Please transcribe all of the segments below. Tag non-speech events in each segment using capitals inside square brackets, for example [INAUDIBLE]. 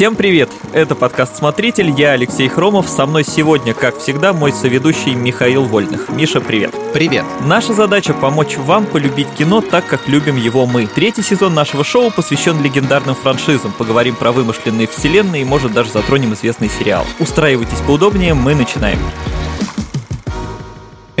Всем привет! Это подкаст «Смотритель», я Алексей Хромов, со мной сегодня, как всегда, мой соведущий Михаил Вольных. Миша, привет! Привет! Наша задача — помочь вам полюбить кино так, как любим его мы. Третий сезон нашего шоу посвящен легендарным франшизам. Поговорим про вымышленные вселенные и, может, даже затронем известный сериал. Устраивайтесь поудобнее, мы начинаем.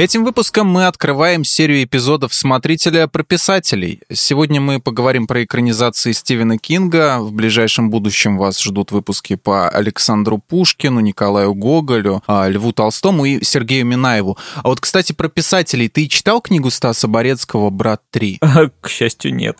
Этим выпуском мы открываем серию эпизодов «Смотрителя про писателей». Сегодня мы поговорим про экранизации Стивена Кинга. В ближайшем будущем вас ждут выпуски по Александру Пушкину, Николаю Гоголю, а, Льву Толстому и Сергею Минаеву. А вот, кстати, про писателей. Ты читал книгу Стаса Борецкого «Брат 3»? К счастью, нет.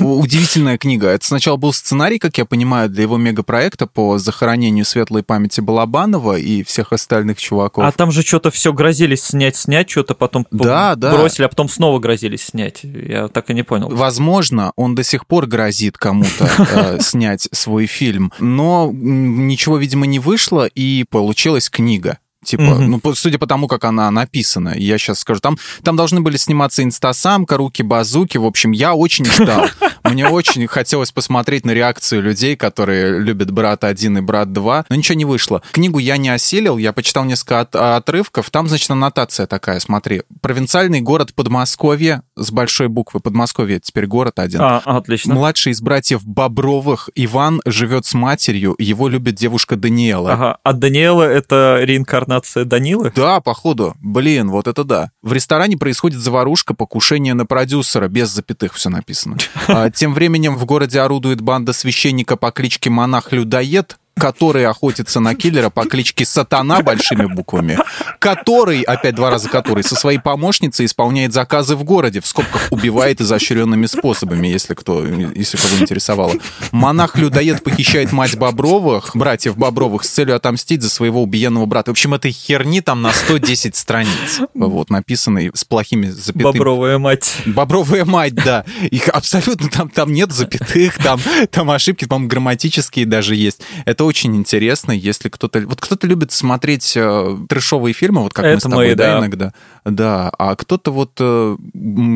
Удивительная книга. Это сначала был сценарий, как я понимаю, для его мегапроекта по захоронению светлой памяти Балабанова и всех остальных чуваков. А там же что-то все грозились снять, снять, что-то потом да, бросили, да. а потом снова грозились снять. Я так и не понял. Возможно, он до сих пор грозит кому-то [LAUGHS] э, снять свой фильм, но ничего, видимо, не вышло, и получилась книга. Типа, mm-hmm. ну, судя по тому, как она написана, я сейчас скажу, там, там должны были сниматься инстасамка, руки-базуки, в общем, я очень ждал. Мне очень хотелось посмотреть на реакцию людей, которые любят «Брат 1» и «Брат 2», но ничего не вышло. Книгу я не осилил, я почитал несколько от, отрывков, там, значит, аннотация такая, смотри. Провинциальный город Подмосковье, с большой буквы Подмосковье, теперь город один. А, отлично. Младший из братьев Бобровых, Иван, живет с матерью, его любит девушка Даниэла. Ага, а Даниэла — это реинкарнация инкарнация Данилы? Да, походу. Блин, вот это да. В ресторане происходит заварушка, покушение на продюсера, без запятых все написано. [LAUGHS] А, тем временем в городе орудует банда священника по кличке Монах-Людоед, который охотится на киллера по кличке Сатана большими буквами, который, опять два раза который, со своей помощницей исполняет заказы в городе, в скобках убивает изощренными способами, если кто, если кого интересовало. Монах-людоед похищает мать Бобровых, братьев Бобровых, с целью отомстить за своего убиенного брата. В общем, этой херни там на 110 страниц, вот, написанной с плохими запятыми. Бобровая мать. Бобровая мать, да. Их абсолютно там, там нет запятых, там, там ошибки, по-моему, грамматические даже есть. Это это очень интересно, если кто-то... Вот кто-то любит смотреть э, трешовые фильмы, вот как это мы с тобой, мы, да, да, иногда. Да, а кто-то вот э,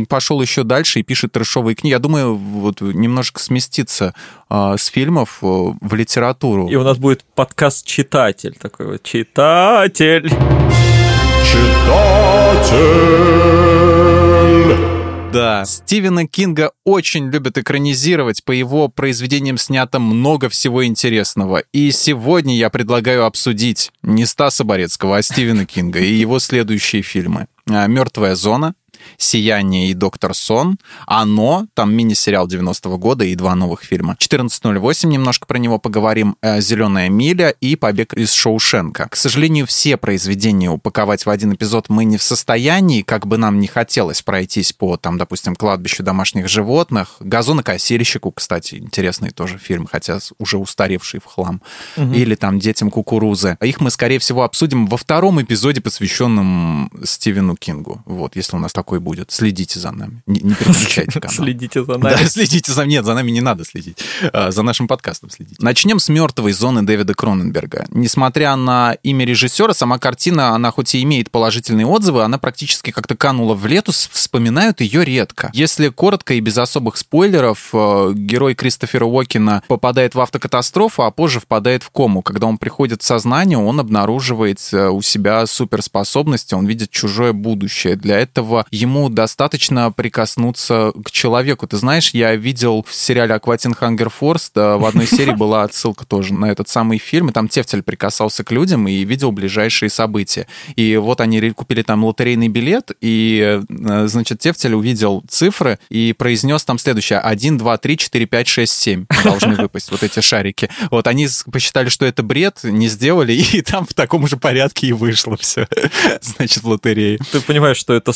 пошел еще дальше и пишет трешовые книги. Я думаю, вот немножко сместиться э, с фильмов э, в литературу. И у нас будет подкаст-читатель такой вот. Читатель! Читатель! Да. Стивена Кинга очень любят экранизировать. По его произведениям снято много всего интересного. И сегодня я предлагаю обсудить не Стаса Борецкого, а Стивена Кинга и его следующие фильмы. «Мертвая зона», «Сияние» и «Доктор Сон», «Оно», там мини-сериал 90-го года и два новых фильма. 14.08, немножко про него поговорим, э, «Зеленая миля» и «Побег из Шоушенка». К сожалению, все произведения упаковать в один эпизод мы не в состоянии, как бы нам не хотелось пройтись по, там, допустим, «Кладбищу домашних животных», «Газонокосильщику», кстати, интересный тоже фильм, хотя уже устаревший в хлам, угу. или там «Детям кукурузы». Их мы, скорее всего, обсудим во втором эпизоде, посвященном Стивену Кингу. Вот, если у нас такой будет. Следите за нами. Не, не переключайте [LAUGHS] канал. Следите за нами. Да, следите за... Нет, за нами не надо следить. А, за нашим подкастом следите. Начнем с «Мертвой зоны» Дэвида Кроненберга. Несмотря на имя режиссера, сама картина, она хоть и имеет положительные отзывы, она практически как-то канула в лету, вспоминают ее редко. Если коротко и без особых спойлеров, э, герой Кристофера Уокена попадает в автокатастрофу, а позже впадает в кому. Когда он приходит в сознание, он обнаруживает э, у себя суперспособности, он видит чужое будущее. Для этого ему достаточно прикоснуться к человеку. Ты знаешь, я видел в сериале «Акватин Хангер Форс», да, в одной серии [LAUGHS] была отсылка тоже на этот самый фильм, и там Тефтель прикасался к людям и видел ближайшие события. И вот они купили там лотерейный билет, и, э, значит, Тефтель увидел цифры и произнес там следующее. 1, 2, 3, 4, 5, 6, 7 должны [LAUGHS] выпасть вот эти шарики. Вот они посчитали, что это бред, не сделали, [LAUGHS] и там в таком же порядке и вышло все, значит, в лотерее. Ты понимаешь, что это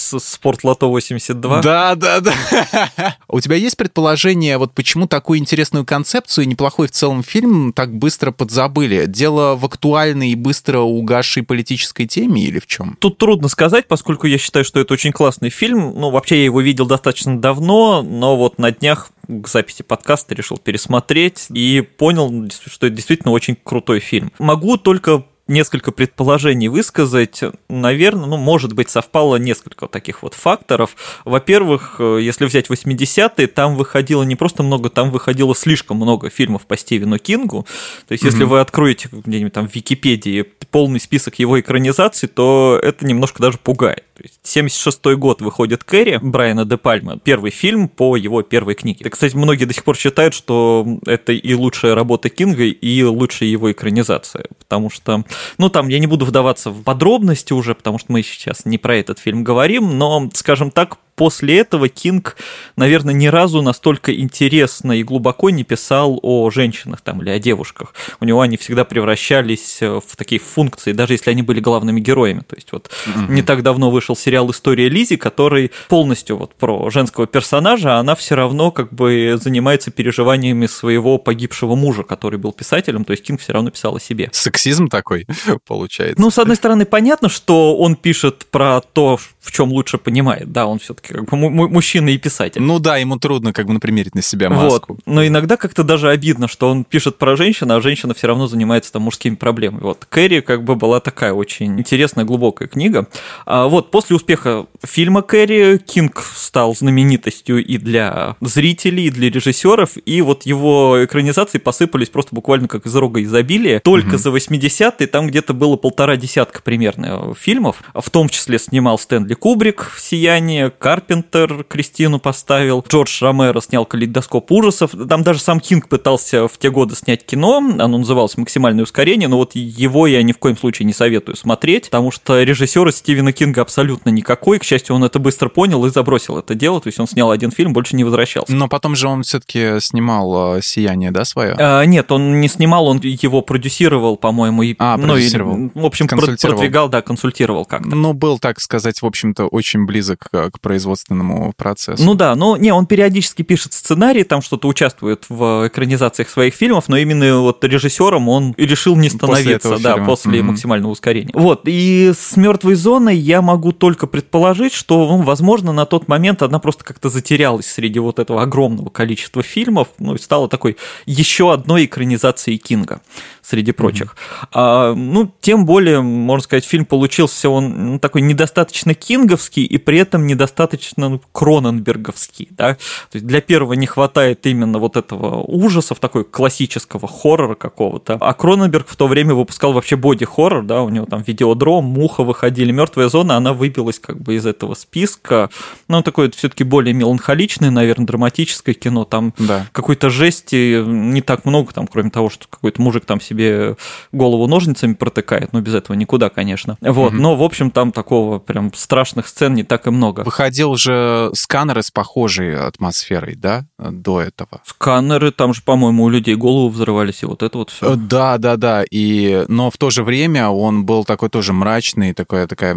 спорт Спортлото 82. Да, да, да. У тебя есть предположение, вот почему такую интересную концепцию и неплохой в целом фильм так быстро подзабыли? Дело в актуальной и быстро угасшей политической теме или в чем? Тут трудно сказать, поскольку я считаю, что это очень классный фильм. Ну, вообще я его видел достаточно давно, но вот на днях к записи подкаста решил пересмотреть и понял, что это действительно очень крутой фильм. Могу только несколько предположений высказать, наверное, ну, может быть, совпало несколько таких вот факторов. Во-первых, э, если взять 80-е, там выходило не просто много, там выходило слишком много фильмов по Стивену Кингу. То есть, если mm-hmm. вы откроете где-нибудь там в Википедии полный список его экранизаций, то это немножко даже пугает. То есть 76 год выходит Кэрри Брайана де Пальма, первый фильм по его первой книге. И, кстати, многие до сих пор считают, что это и лучшая работа Кинга, и лучшая его экранизация, потому что, ну, там я не буду вдаваться в подробности уже, потому что мы сейчас не про этот фильм говорим, но, скажем так, после этого Кинг, наверное, ни разу настолько интересно и глубоко не писал о женщинах там или о девушках. У него они всегда превращались э, в такие функции, даже если они были главными героями. То есть вот mm-hmm. не так давно вышел сериал «История Лизи», который полностью вот про женского персонажа, а она все равно как бы занимается переживаниями своего погибшего мужа, который был писателем, то есть Кинг все равно писал о себе. Сексизм такой [LAUGHS] получается. Ну, с одной стороны, понятно, что он пишет про то, в чем лучше понимает, да, он все-таки как бы мужчина и писатель. Ну да, ему трудно как бы напримерить на себя маску. Вот. Но иногда как-то даже обидно, что он пишет про женщину, а женщина все равно занимается там мужскими проблемами. Вот Кэрри как бы была такая очень интересная, глубокая книга. А вот после успеха фильма Кэрри Кинг стал знаменитостью и для зрителей, и для режиссеров, и вот его экранизации посыпались просто буквально как из рога изобилия. Только угу. за 80-е там где-то было полтора десятка примерно фильмов, в том числе снимал Стэнли Кубрик «Сияние», Карпентер Кристину поставил, Джордж Ромеро снял «Калейдоскоп ужасов». Там даже сам Кинг пытался в те годы снять кино, оно называлось «Максимальное ускорение», но вот его я ни в коем случае не советую смотреть, потому что режиссера Стивена Кинга абсолютно никакой. К счастью, он это быстро понял и забросил это дело, то есть он снял один фильм, больше не возвращался. Но потом же он все-таки снимал э, «Сияние», да, свое? А, нет, он не снимал, он его продюсировал, по-моему. И, а, продюсировал. Ну, и, в общем, продвигал, да, консультировал как-то. Ну, был, так сказать, в общем-то, очень близок к производству производственному процессу. Ну да, но не, он периодически пишет сценарии, там что-то участвует в экранизациях своих фильмов, но именно вот режиссером он решил не становиться, после да, фильма. после mm-hmm. максимального ускорения. Вот, и с мертвой зоной я могу только предположить, что, ну, возможно, на тот момент она просто как-то затерялась среди вот этого огромного количества фильмов, ну, и стала такой еще одной экранизацией Кинга среди прочих. Mm-hmm. А, ну, тем более, можно сказать, фильм получился он ну, такой недостаточно кинговский и при этом недостаточно ну, кроненберговский, да. То есть для первого не хватает именно вот этого ужасов, такой классического хоррора какого-то. А Кроненберг в то время выпускал вообще боди-хоррор, да, у него там видеодром, муха выходили, мертвая зона, она выбилась как бы из этого списка. Ну, такое все-таки более меланхоличное, наверное, драматическое кино. Там да. какой-то жести не так много, там, кроме того, что какой-то мужик там себе голову ножницами протыкает, но без этого никуда, конечно. Вот, угу. но, в общем, там такого прям страшных сцен не так и много. Выходил же сканеры с похожей атмосферой, да, до этого? Сканеры, там же, по-моему, у людей голову взрывались, и вот это вот все. Э, да, да, да, и, но в то же время он был такой тоже мрачный, такая, такая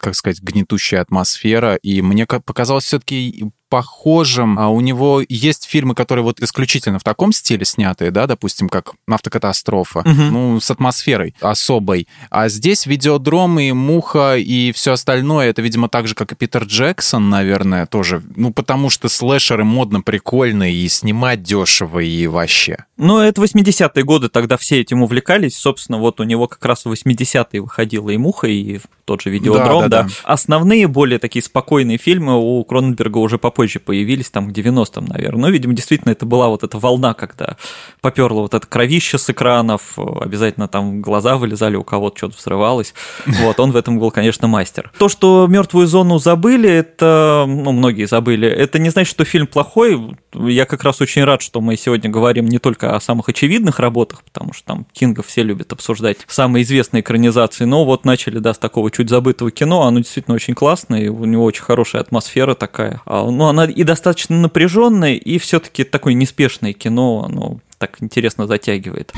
как сказать, гнетущая атмосфера. И мне показалось все-таки похожим. А у него есть фильмы, которые вот исключительно в таком стиле снятые, да, допустим, как «Автокатастрофа», угу. ну, с атмосферой особой. А здесь «Видеодром» и «Муха» и все остальное, это, видимо, так же, как и Питер Джексон, наверное, тоже. Ну, потому что слэшеры модно, прикольно, и снимать дешево, и вообще. Ну, это 80-е годы, тогда все этим увлекались. Собственно, вот у него как раз в 80-е выходила и «Муха», и тот же «Видеодром», да. да, да. да. Основные, более такие спокойные фильмы у Кроненберга уже попозже позже появились, там, к 90-м, наверное. Но, видимо, действительно, это была вот эта волна, когда поперло вот это кровище с экранов, обязательно там глаза вылезали, у кого-то что-то взрывалось. [LAUGHS] Вот, он в этом был, конечно, мастер. То, что «Мертвую зону» забыли, это, ну, многие забыли, это не значит, что фильм плохой. Я как раз очень рад, что мы сегодня говорим не только о самых очевидных работах, потому что там Кинга все любят обсуждать самые известные экранизации, но вот начали, да, с такого чуть забытого кино, оно действительно очень классное, и у него очень хорошая атмосфера такая. А, ну, она и достаточно напряженная, и все-таки такое неспешное кино, оно так интересно затягивает.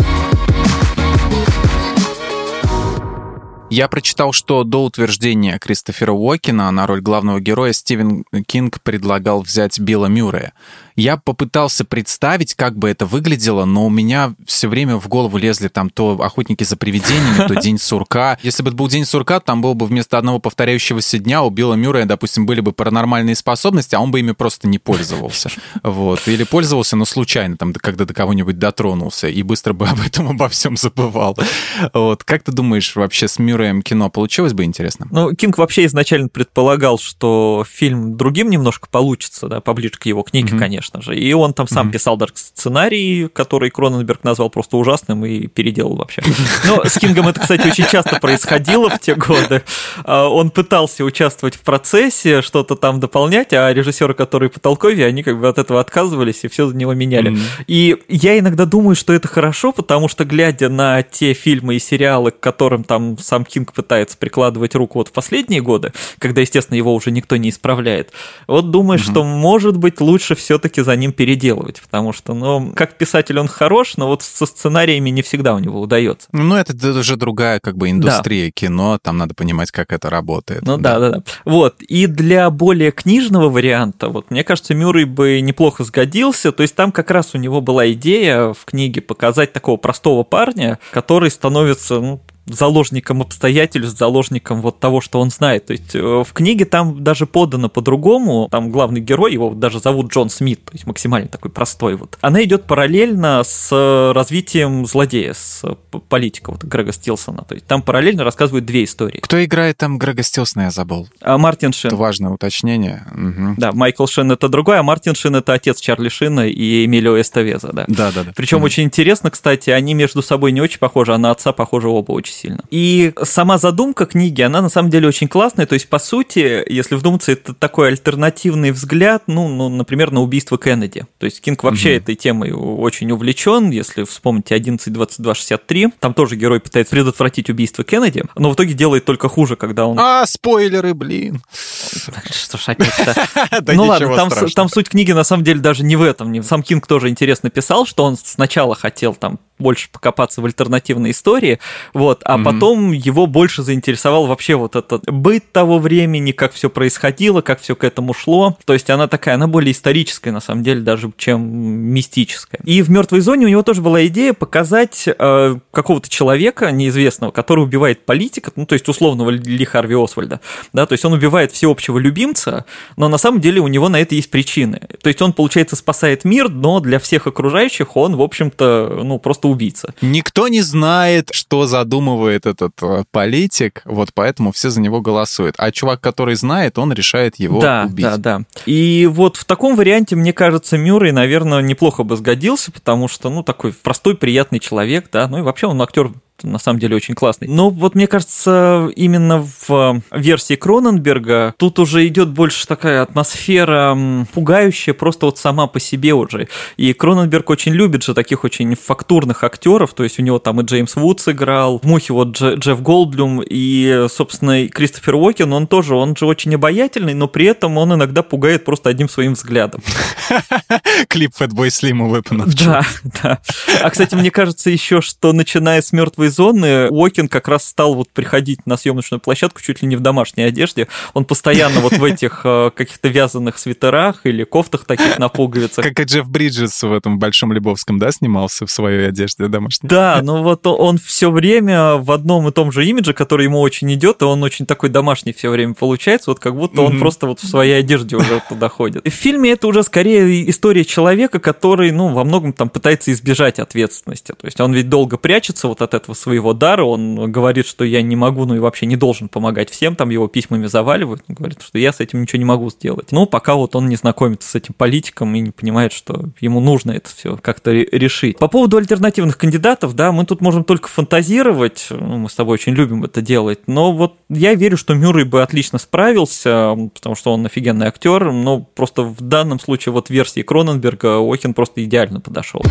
Я прочитал, что до утверждения Кристофера Уокена на роль главного героя Стивен Кинг предлагал взять Билла Мюррея. Я попытался представить, как бы это выглядело, но у меня все время в голову лезли там то охотники за привидениями, то день сурка. Если бы это был день сурка, там было бы вместо одного повторяющегося дня у Билла Мюррея, допустим, были бы паранормальные способности, а он бы ими просто не пользовался. Вот. Или пользовался, но случайно, там, когда до кого-нибудь дотронулся, и быстро бы об этом обо всем забывал. Вот. Как ты думаешь, вообще с Мюрреем кино получилось бы интересно? Ну, Кинг вообще изначально предполагал, что фильм другим немножко получится, да, поближе к его книге, mm-hmm. конечно же. И он там сам mm-hmm. писал даже сценарий, который Кроненберг назвал просто ужасным и переделал вообще. Но с Кингом это, кстати, очень часто происходило в те годы. А, он пытался участвовать в процессе, что-то там дополнять, а режиссеры, которые по толкове, они как бы от этого отказывались и все за него меняли. Mm-hmm. И я иногда думаю, что это хорошо, потому что, глядя на те фильмы и сериалы, к которым там сам Кинг пытается прикладывать руку вот в последние годы, когда, естественно, его уже никто не исправляет, вот думаю, mm-hmm. что, может быть, лучше все-таки за ним переделывать, потому что, ну, как писатель он хорош, но вот со сценариями не всегда у него удается. Ну, это, это уже другая как бы индустрия да. кино, там надо понимать, как это работает. Ну да. да, да, да. Вот, и для более книжного варианта, вот, мне кажется, Мюррей бы неплохо сгодился, то есть там как раз у него была идея в книге показать такого простого парня, который становится, ну, заложником обстоятельств, заложником вот того, что он знает. То есть э, в книге там даже подано по-другому. Там главный герой, его даже зовут Джон Смит, то есть максимально такой простой вот. Она идет параллельно с развитием злодея, с политика вот Грега Стилсона. То есть там параллельно рассказывают две истории. Кто играет там Грега Стилсона, я забыл. А Мартин Шин. Это важное уточнение. Угу. Да, Майкл Шин это другой, а Мартин Шин это отец Чарли Шина и Эмилио Эстовеза, да. Да, да, да. Причем угу. очень интересно, кстати, они между собой не очень похожи, а на отца похожи оба очень сильно. И сама задумка книги, она на самом деле очень классная. То есть, по сути, если вдуматься, это такой альтернативный взгляд, ну, ну например, на убийство Кеннеди. То есть Кинг вообще угу. этой темой очень увлечен. Если вспомните 11.22.63, там тоже герой пытается предотвратить убийство Кеннеди, но в итоге делает только хуже, когда он... А, спойлеры, блин! Что ж опять-то? [LAUGHS] Ну ладно, там суть книги на самом деле даже не в этом. Сам Кинг тоже интересно писал, что он сначала хотел там больше покопаться в альтернативной истории, вот, а mm-hmm. потом его больше заинтересовал вообще вот этот быт того времени, как все происходило, как все к этому шло. То есть она такая, она более историческая, на самом деле, даже чем мистическая. И в мертвой зоне у него тоже была идея показать э, какого-то человека неизвестного, который убивает политика, ну, то есть условного Ли Харви Освальда, да, то есть он убивает всеобщего любимца, но на самом деле у него на это есть причины. То есть он, получается, спасает мир, но для всех окружающих он, в общем-то, ну, просто убийца. Никто не знает, что задумывает этот э, политик, вот поэтому все за него голосуют. А чувак, который знает, он решает его да, убить. Да, да, да. И вот в таком варианте, мне кажется, Мюррей, наверное, неплохо бы сгодился, потому что, ну, такой простой, приятный человек, да, ну и вообще он актер на самом деле очень классный. Но вот мне кажется, именно в версии Кроненберга тут уже идет больше такая атмосфера пугающая просто вот сама по себе уже. И Кроненберг очень любит же таких очень фактурных актеров, то есть у него там и Джеймс Вудс играл, в Мухе вот Дж, Джефф Голдблюм и, собственно, и Кристофер Уокен, он тоже, он же очень обаятельный, но при этом он иногда пугает просто одним своим взглядом. [LAUGHS] Клип Fatboy Slim выпанов. Да, [LAUGHS] да. А, кстати, мне кажется еще, что начиная с мертвой зоны Уокин как раз стал вот приходить на съемочную площадку чуть ли не в домашней одежде. Он постоянно вот в этих э, каких-то вязаных свитерах или кофтах таких на пуговицах. Как и Джефф Бриджес в этом Большом Лебовском, да, снимался в своей одежде домашней? Да, ну вот он все время в одном и том же имидже, который ему очень идет, и он очень такой домашний все время получается, вот как будто он просто вот в своей одежде уже туда ходит. В фильме это уже скорее история человека, который, ну, во многом там пытается избежать ответственности. То есть он ведь долго прячется вот от этого своего дара, он говорит, что я не могу, ну и вообще не должен помогать всем, там его письмами заваливают, он говорит, что я с этим ничего не могу сделать. Ну, пока вот он не знакомится с этим политиком и не понимает, что ему нужно это все как-то решить. По поводу альтернативных кандидатов, да, мы тут можем только фантазировать, ну, мы с тобой очень любим это делать, но вот я верю, что Мюррей бы отлично справился, потому что он офигенный актер, но просто в данном случае вот версии Кроненберга Охин просто идеально подошел.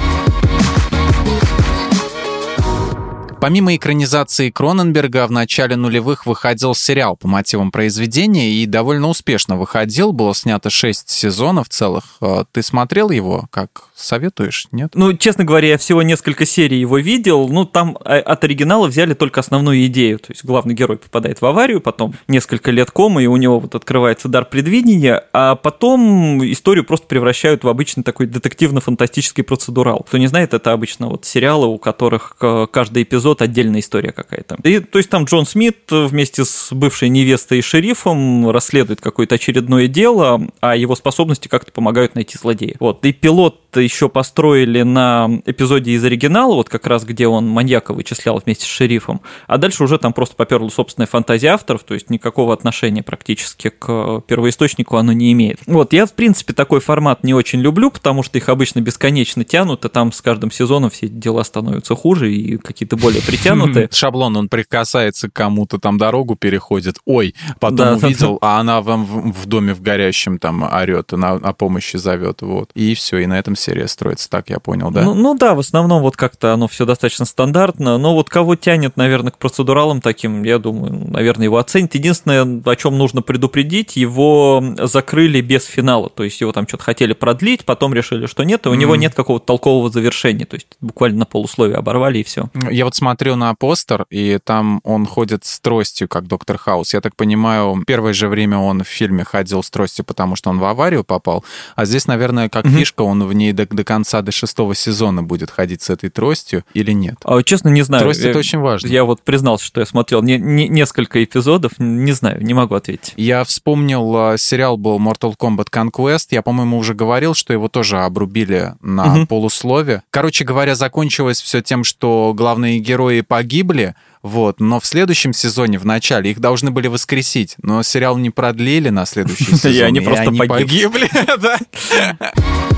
Помимо экранизации Кроненберга, в начале нулевых выходил сериал по мотивам произведения и довольно успешно выходил. Было снято шесть сезонов целых. Э, ты смотрел его? Как советуешь? Нет? Ну, честно говоря, я всего несколько серий его видел. Ну, там э, от оригинала взяли только основную идею. То есть главный герой попадает в аварию, потом несколько лет комы, и у него вот открывается дар предвидения, а потом историю просто превращают в обычный такой детективно-фантастический процедурал. Кто не знает, это обычно вот сериалы, у которых каждый эпизод отдельная история какая-то. И, то есть там Джон Смит вместе с бывшей невестой и шерифом расследует какое-то очередное дело, а его способности как-то помогают найти злодея. Вот. И пилот еще построили на эпизоде из оригинала, вот как раз где он маньяка вычислял вместе с шерифом, а дальше уже там просто поперла собственная фантазия авторов, то есть никакого отношения практически к первоисточнику оно не имеет. Вот, я, в принципе, такой формат не очень люблю, потому что их обычно бесконечно тянут, и там с каждым сезоном все дела становятся хуже и какие-то более притянутые. Шаблон, он прикасается к кому-то, там дорогу переходит, ой, потом да, увидел, а она вам в, в доме в горящем там орет, на, о помощи зовет, вот. И все, и на этом серия строится, так я понял, да? Ну, ну да, в основном вот как-то оно все достаточно стандартно, но вот кого тянет, наверное, к процедуралам таким, я думаю, наверное, его оценит. Единственное, о чем нужно предупредить, его закрыли без финала, то есть его там что-то хотели продлить, потом решили, что нет, и у mm-hmm. него нет какого-то толкового завершения, то есть буквально на полусловие оборвали и все. Я вот смотрю на постер, и там он ходит с тростью, как доктор Хаус. Я так понимаю, первое же время он в фильме ходил с тростью, потому что он в аварию попал, а здесь, наверное, как mm-hmm. фишка, он в ней до, до конца, до шестого сезона будет ходить с этой тростью или нет? А, честно, не знаю. Трость я, это очень важно. Я вот признался, что я смотрел не, не, несколько эпизодов, не знаю, не могу ответить. Я вспомнил, а, сериал был Mortal Kombat Conquest. Я, по-моему, уже говорил, что его тоже обрубили на угу. полуслове. Короче говоря, закончилось все тем, что главные герои погибли, вот, но в следующем сезоне, в начале, их должны были воскресить, но сериал не продлили на следующий [LAUGHS] сезон. И они просто погибли. [LAUGHS]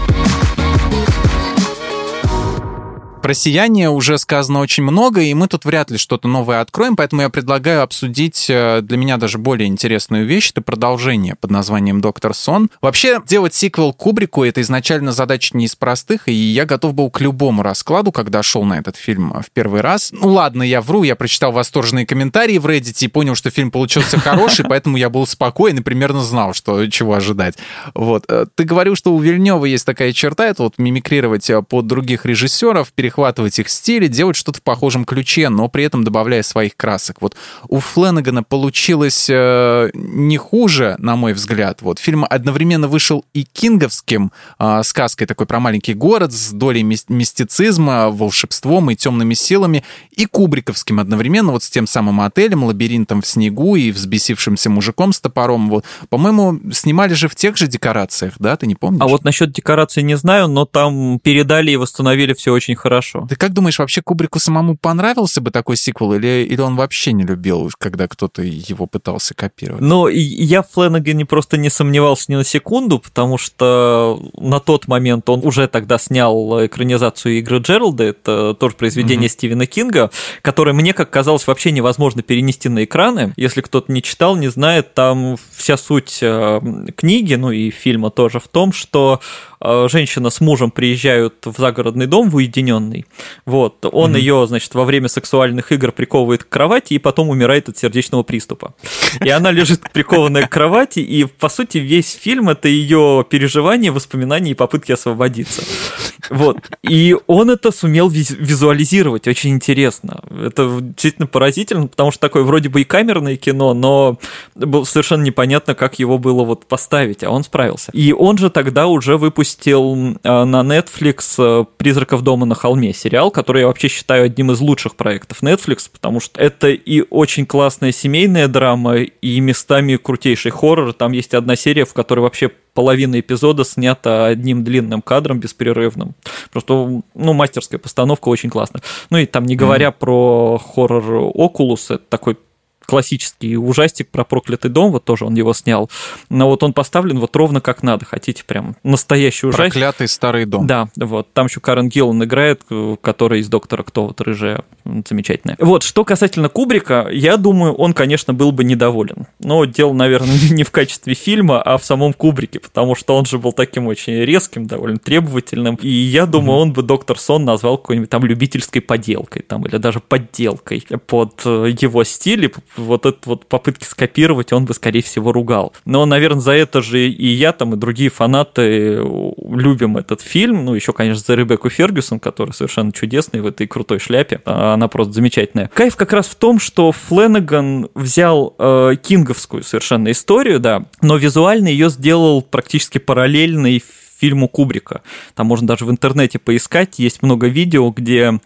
Про «Сияние» уже сказано очень много, и мы тут вряд ли что-то новое откроем, поэтому я предлагаю обсудить э, для меня даже более интересную вещь. Это продолжение под названием «Доктор Сон». Вообще, делать сиквел Кубрику — это изначально задача не из простых, и я готов был к любому раскладу, когда шел на этот фильм в первый раз. Ну ладно, я вру, я прочитал восторженные комментарии в Reddit и понял, что фильм получился хороший, поэтому я был спокоен и примерно знал, что чего ожидать. Вот. Э, ты говорил, что у Вильнева есть такая черта, это вот мимикрировать э, под других режиссеров, переходить перехватывать их стили, делать что-то в похожем ключе, но при этом добавляя своих красок. Вот у Фленнегана получилось э, не хуже, на мой взгляд. Вот фильм одновременно вышел и кинговским э, сказкой такой про маленький город с долей мистицизма, волшебством и темными силами, и кубриковским одновременно вот с тем самым отелем, лабиринтом в снегу и взбесившимся мужиком с топором. Вот, по-моему, снимали же в тех же декорациях, да? Ты не помнишь? А вот насчет декораций не знаю, но там передали и восстановили все очень хорошо хорошо. Ты как думаешь, вообще Кубрику самому понравился бы такой сиквел, или, или он вообще не любил, когда кто-то его пытался копировать? Ну, я в Фленнегане просто не сомневался ни на секунду, потому что на тот момент он уже тогда снял экранизацию игры Джералда, это тоже произведение mm-hmm. Стивена Кинга, которое мне, как казалось, вообще невозможно перенести на экраны. Если кто-то не читал, не знает, там вся суть э, книги, ну и фильма тоже в том, что женщина с мужем приезжают в загородный дом в уединенный. Вот, он mm-hmm. ее, значит, во время сексуальных игр приковывает к кровати и потом умирает от сердечного приступа. И она лежит прикованная к кровати, и, по сути, весь фильм — это ее переживания, воспоминания и попытки освободиться. Вот. И он это сумел визуализировать очень интересно. Это действительно поразительно, потому что такое вроде бы и камерное кино, но было совершенно непонятно, как его было вот поставить, а он справился. И он же тогда уже выпустил э, на Netflix э, «Призраков дома на холме» сериал, который я вообще считаю одним из лучших проектов Netflix, потому что это и очень классная семейная драма, и местами крутейший хоррор. Там есть одна серия, в которой вообще половина эпизода снята одним длинным кадром беспрерывным. Просто, ну, мастерская постановка очень классная. Ну и там не говоря mm-hmm. про хоррор Окулус, это такой классический ужастик про проклятый дом, вот тоже он его снял, но вот он поставлен вот ровно как надо, хотите прям настоящий ужастик. Проклятый старый дом. Да, вот, там еще Карен Гиллан играет, который из «Доктора Кто», вот рыжая замечательная. Вот, что касательно Кубрика, я думаю, он, конечно, был бы недоволен. Но дело, наверное, [LAUGHS] не в качестве фильма, а в самом Кубрике, потому что он же был таким очень резким, довольно требовательным. И я думаю, он бы доктор Сон назвал какой-нибудь там любительской поделкой, там, или даже подделкой под э, его стиль. И вот это вот попытки скопировать он бы, скорее всего, ругал. Но, наверное, за это же и я там, и другие фанаты любим этот фильм. Ну, еще, конечно, за Ребекку Фергюсон, которая совершенно чудесная в этой крутой шляпе. Она просто замечательная. Кайф как раз в том, что Фленнеган взял э, кинговскую совершенно историю, да, но визуально ее сделал практически параллельной фильму Кубрика. Там можно даже в интернете поискать, есть много видео, где а,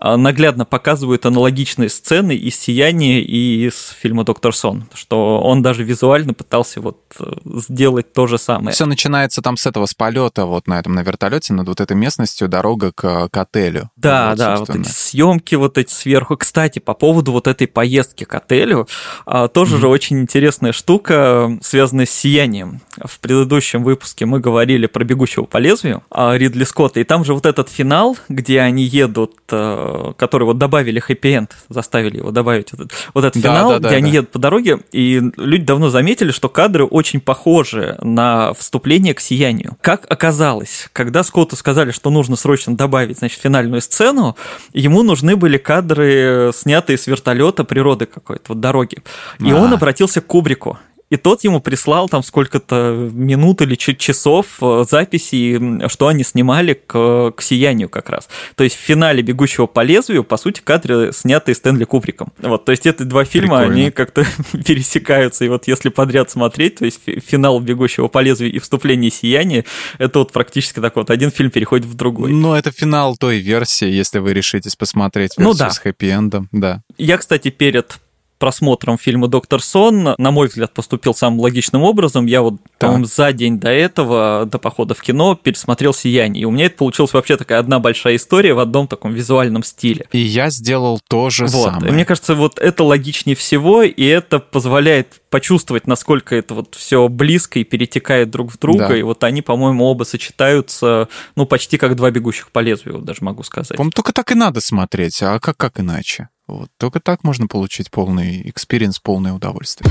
наглядно показывают аналогичные сцены из «Сияния» и из фильма «Доктор Сон», что он даже визуально пытался вот э, сделать то же самое. Все начинается там с этого, с полета вот на этом, на вертолете над вот этой местностью, дорога к, к отелю. Да, вот, да, вот эти съемки вот эти сверху. Кстати, по поводу вот этой поездки к отелю, а, тоже mm-hmm. же очень интересная штука, связанная с «Сиянием». В предыдущем выпуске мы говорили про «Бегущего по лезвию» а, Ридли Скотта, и там же вот этот финал, где они едут э, который вот добавили хэппи-энд, заставили его добавить вот, вот этот да, финал, да, да, где да, они едут по дороге, и люди давно заметили, что кадры очень похожи на вступление к «Сиянию». Как оказалось, когда Скотту сказали, что нужно срочно добавить, значит, финальную сцену, ему нужны были кадры, снятые с вертолета природы какой-то, вот дороги. И а. он обратился к Кубрику и тот ему прислал там сколько-то минут или часов э, записи, что они снимали к, к «Сиянию» как раз. То есть в финале «Бегущего по лезвию», по сути, кадры сняты Стэнли Кубриком. Вот, то есть эти два фильма, Прикольно. они как-то [LAUGHS] пересекаются, и вот если подряд смотреть, то есть финал «Бегущего по лезвию» и вступление «Сияния», это вот практически так вот, один фильм переходит в другой. Ну, это финал той версии, если вы решитесь посмотреть версию ну, да. с хэппи-эндом, да. Я, кстати, перед просмотром фильма «Доктор Сон», на мой взгляд, поступил самым логичным образом. Я вот, по-моему, за день до этого, до похода в кино, пересмотрел «Сияние». И у меня это получилась вообще такая одна большая история в одном таком визуальном стиле. И я сделал то же вот. самое. И мне кажется, вот это логичнее всего, и это позволяет почувствовать, насколько это вот все близко и перетекает друг в друга. Да. И вот они, по-моему, оба сочетаются, ну, почти как два бегущих по лезвию, даже могу сказать. По-моему, только так и надо смотреть, а как, как иначе? Вот. Только так можно получить полный experience, полное удовольствие.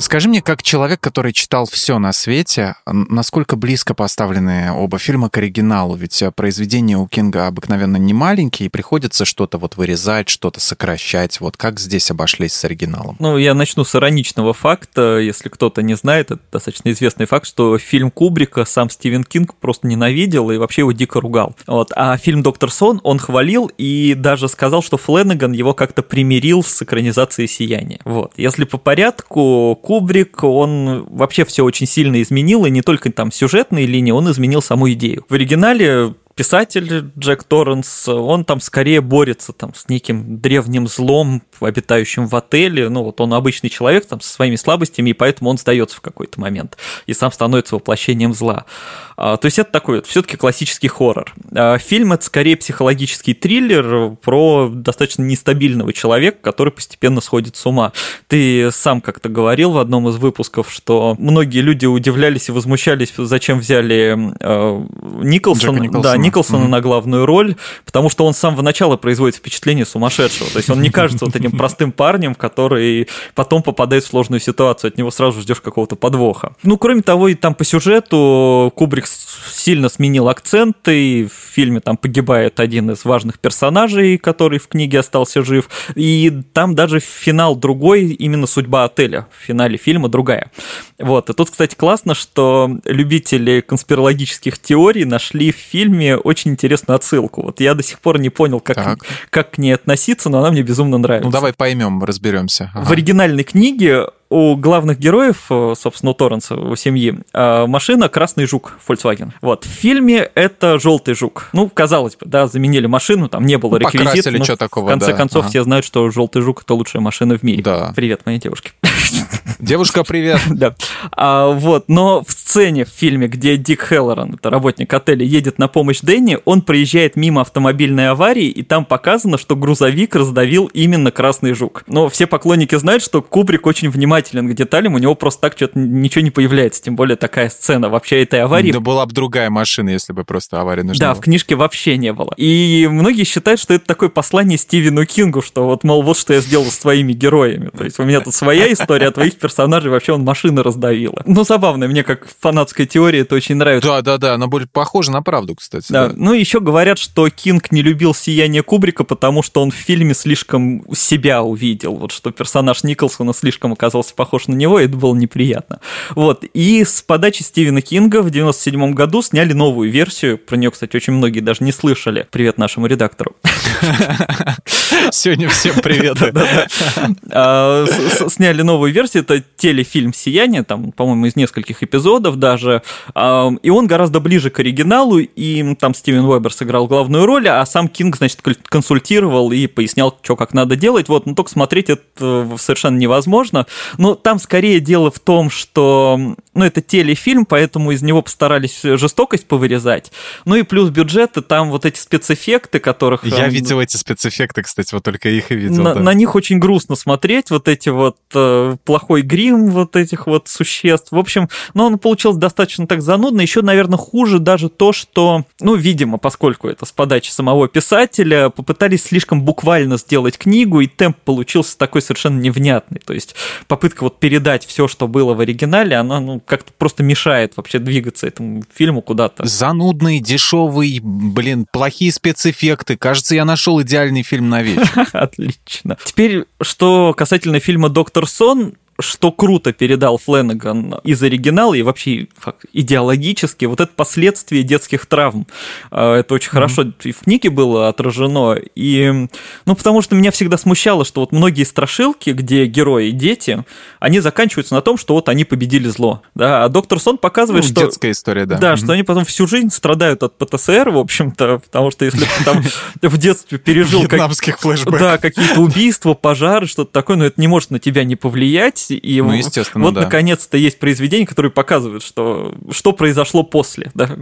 Скажи мне, как человек, который читал все на свете, насколько близко поставлены оба фильма к оригиналу? Ведь э, произведения у Кинга обыкновенно не маленькие, и приходится что-то вот вырезать, что-то сокращать. Вот как здесь обошлись с оригиналом? Ну, я начну с ироничного факта. Если кто-то не знает, это достаточно известный факт, что фильм Кубрика сам Стивен Кинг просто ненавидел и вообще его дико ругал. Вот. А фильм «Доктор Сон» он хвалил и даже сказал, что Фленнеган его как-то примирил с экранизацией «Сияния». Вот. Если по порядку, Кубрик, он вообще все очень сильно изменил, и не только там сюжетные линии, он изменил саму идею. В оригинале писатель Джек Торренс, он там скорее борется там с неким древним злом, обитающим в отеле. Ну, вот он обычный человек там со своими слабостями, и поэтому он сдается в какой-то момент и сам становится воплощением зла. А, то есть это такой все-таки классический хоррор. А, фильм это скорее психологический триллер про достаточно нестабильного человека, который постепенно сходит с ума. Ты сам как-то говорил в одном из выпусков, что многие люди удивлялись и возмущались, зачем взяли э, Николсон, Николсона. Да, Николсона mm-hmm. на главную роль, потому что он с самого начала производит впечатление сумасшедшего. То есть он не кажется вот этим простым парнем, который потом попадает в сложную ситуацию, от него сразу ждешь какого-то подвоха. Ну, кроме того, и там по сюжету Кубрик сильно сменил акценты, в фильме там погибает один из важных персонажей, который в книге остался жив, и там даже финал другой, именно судьба отеля в финале фильма другая. Вот, и тут, кстати, классно, что любители конспирологических теорий нашли в фильме очень интересную отсылку. Вот я до сих пор не понял, как, как к ней относиться, но она мне безумно нравится. Ну давай поймем, разберемся. Ага. В оригинальной книге у главных героев, э, собственно, у Торренса, у семьи, э, машина «Красный жук» Volkswagen. Вот, в фильме это «Желтый жук». Ну, казалось бы, да, заменили машину, там не было ну, реквизита, но что такого, в конце да. концов ага. все знают, что «Желтый жук» — это лучшая машина в мире. Да. Привет, моей девушке. [LAUGHS] [LAUGHS] Девушка, привет. [LAUGHS] Да. А, вот, но в сцене в фильме, где Дик Хеллоран, это работник отеля, едет на помощь Дэнни, он проезжает мимо автомобильной аварии, и там показано, что грузовик раздавил именно красный жук. Но все поклонники знают, что Кубрик очень внимателен к деталям, у него просто так что-то ничего не появляется, тем более такая сцена вообще этой аварии. Да была бы другая машина, если бы просто авария нужна Да, была. в книжке вообще не было. И многие считают, что это такое послание Стивену Кингу, что вот, мол, вот что я сделал с твоими героями. То есть у меня тут своя история, [LAUGHS] а твоих персонажей вообще он машина раздавила. Ну, забавно, мне как фанатская теория это очень нравится. Да, да, да, она будет похожа на правду, кстати. Да. да. Ну, еще говорят, что Кинг не любил «Сияние Кубрика», потому что он в фильме слишком себя увидел, вот что персонаж Николсона слишком оказался похож на него, и это было неприятно. Вот, и с подачи Стивена Кинга в 97 году сняли новую версию, про нее, кстати, очень многие даже не слышали. Привет нашему редактору. [LAUGHS] Сегодня всем привет. [LAUGHS] А, Сняли новую версию, это телефильм «Сияние», там, по-моему, из нескольких эпизодов даже, и он гораздо ближе к оригиналу, и там Стивен Уэбер сыграл главную роль, а сам Кинг, значит, кон- консультировал и пояснял, что как надо делать, вот, но только смотреть это э, совершенно невозможно, но там скорее дело в том, что, ну, это телефильм, поэтому из него постарались жестокость повырезать, ну и плюс бюджеты, там вот эти спецэффекты, которых... Я э, видел эти спецэффекты, кстати, вот только их и видел. на, да. на них очень грустно смотреть, вот эти вот э, плохой грим вот этих вот существ. В общем, ну, он получился достаточно так занудно. Еще, наверное, хуже даже то, что, ну, видимо, поскольку это с подачи самого писателя, попытались слишком буквально сделать книгу, и темп получился такой совершенно невнятный. То есть попытка вот передать все, что было в оригинале, она, ну, как-то просто мешает вообще двигаться этому фильму куда-то. Занудный, дешевый, блин, плохие спецэффекты. Кажется, я нашел идеальный фильм на вечер. [LAUGHS] Отлично. Теперь, что касательно фильма «Доктор Сон», что круто передал Фленнеган из оригинала и вообще идеологически, вот это последствия детских травм. А, Это очень хорошо и в книге было отражено. И, ну, потому что меня всегда смущало, что вот многие страшилки, где герои дети, они заканчиваются на том, что вот они победили зло. Да? А доктор Сон показывает, Ну, что... Детская история, да. Да, Мгм. что они потом всю жизнь страдают от ПТСР, в общем-то, потому что если ты там [LAUGHS] в детстве пережил Вьетнамских флешбэков. да, какие-то убийства, пожары, что-то такое, но это не может на тебя не повлиять. И Ну, естественно, вот да. наконец-то есть произведение, которое показывает, что, что произошло после. Да.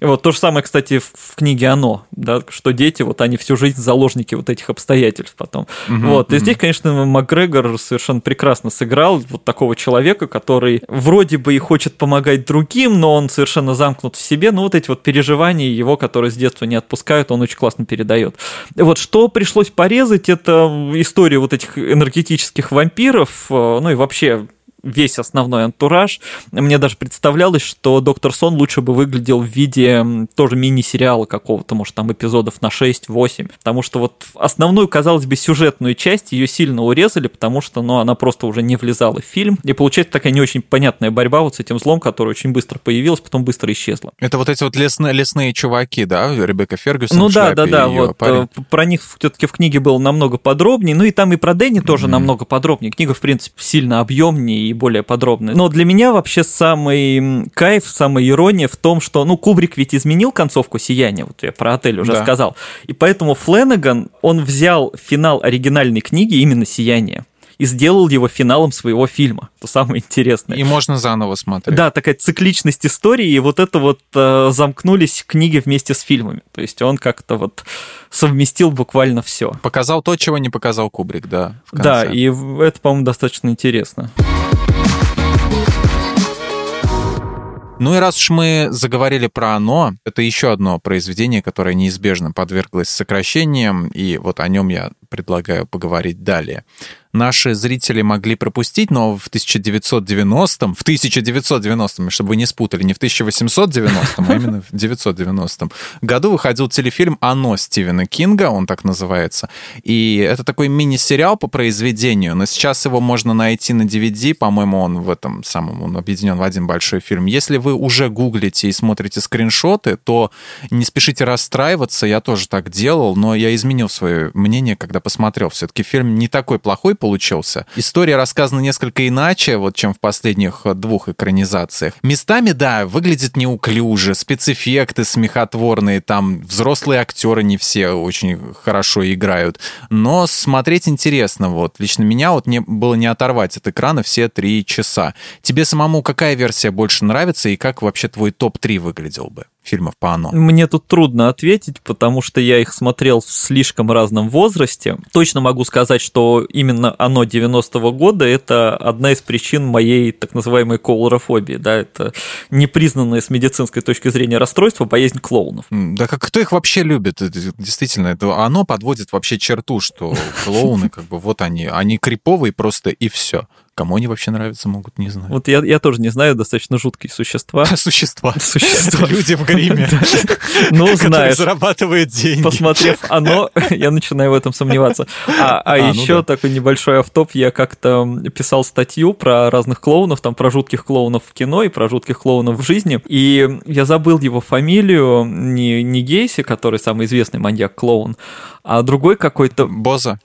Вот то же самое, кстати, в, в книге «Оно», да, что дети, вот они всю жизнь заложники вот этих обстоятельств потом. Мгм, вот, и здесь, конечно, Макгрегор совершенно прекрасно сыграл вот такого человека, который вроде бы и хочет помогать другим, но он совершенно замкнут в себе, но вот эти вот переживания его, которые с детства не отпускают, он очень классно передает. Вот что пришлось порезать, это история вот этих энергетических вампиров, э, ну и вообще весь основной антураж. Мне даже представлялось, что Доктор Сон лучше бы выглядел в виде тоже мини-сериала какого-то, может, там эпизодов на 6-8. Потому что вот основную, казалось бы, сюжетную часть ее сильно урезали, потому что ну, она просто уже не влезала в фильм. И получается такая не очень понятная борьба вот с этим злом, который очень быстро появилась, потом быстро исчезла. Это вот эти вот лесные, лесные чуваки, да? Ребекка Фергюсон Ну да, да, да, вот парень. э, про них все-таки в книге было намного подробнее, ну и там и про Дэнни тоже Мгм. намного подробнее. Книга, в принципе, сильно объемнее и более подробная. Но для меня вообще самый кайф, самая ирония в том, что, ну, Кубрик ведь изменил концовку «Сияния», вот я про отель уже Да. сказал, и поэтому Фленнеган, он взял финал оригинальной книги именно «Сияние» и сделал его финалом своего фильма. Это самое интересное. И можно заново смотреть. Да, такая цикличность истории, и вот это вот э, замкнулись книги вместе с фильмами. То есть он как-то вот совместил буквально все. Показал то, чего не показал Кубрик, да. Да, и это, по-моему, достаточно интересно. Ну и раз уж мы заговорили про оно, это еще одно произведение, которое неизбежно подверглось сокращениям, и вот о нем я предлагаю поговорить далее. Наши зрители могли пропустить, но в 1990-м, в 1990-м, чтобы вы не спутали, не в 1890-м, а именно в 990-м году выходил телефильм «Оно» Стивена Кинга, он так называется. И это такой мини-сериал по произведению, но сейчас его можно найти на DVD, по-моему, он в этом самом, он объединен в один большой фильм. Если вы уже гуглите и смотрите скриншоты, то не спешите расстраиваться, я тоже так делал, но я изменил свое мнение, когда посмотрел. Все-таки фильм не такой плохой получился. История рассказана несколько иначе, вот, чем в последних э, двух экранизациях. Местами, да, выглядит неуклюже, спецэффекты смехотворные, там взрослые актеры не все очень хорошо играют, но смотреть интересно, вот. Лично меня вот не, было не оторвать от экрана все три часа. Тебе самому какая версия больше нравится и как вообще твой топ-3 выглядел бы? Фильмов по «Оно»? Мне тут трудно ответить, потому что я их смотрел в слишком разном возрасте. Точно могу сказать, что именно «Оно» 90-го года – это одна из причин моей так называемой колорофобии. Да, это непризнанное с медицинской точки зрения расстройство, боязнь клоунов. Да как кто их вообще любит? Действительно, это «Оно» подводит вообще черту, что клоуны, как бы, вот они, они криповые просто и все. Кому они вообще нравятся, могут не знать. Вот я, я тоже не знаю, достаточно жуткие существа. [LAUGHS] Существа. [LAUGHS] Существа. [LAUGHS] Люди в гриме. Ну, знаешь. зарабатывают деньги. Посмотрев оно, я начинаю в этом сомневаться. А, а, а еще ну да. такой небольшой автоп, я как-то писал статью про разных клоунов, там про жутких клоунов в кино и про жутких клоунов в жизни. И я забыл его фамилию, не Гейси, который самый известный маньяк-клоун, а другой какой-то... Боза.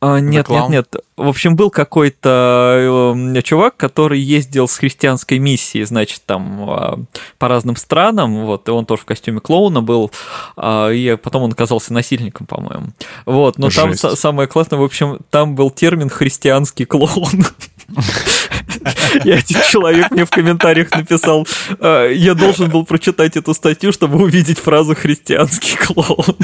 А, нет, нет, нет. В общем, был какой-то э, чувак, который ездил с христианской миссией, значит, там э, по разным странам, вот, и он тоже в костюме клоуна был, э, и потом он оказался насильником, по-моему. Вот, но Жесть. там самое классное, в общем, там был термин христианский клоун. [LAUGHS] И один человек мне в комментариях написал, я должен был прочитать эту статью, чтобы увидеть фразу «христианский клоун».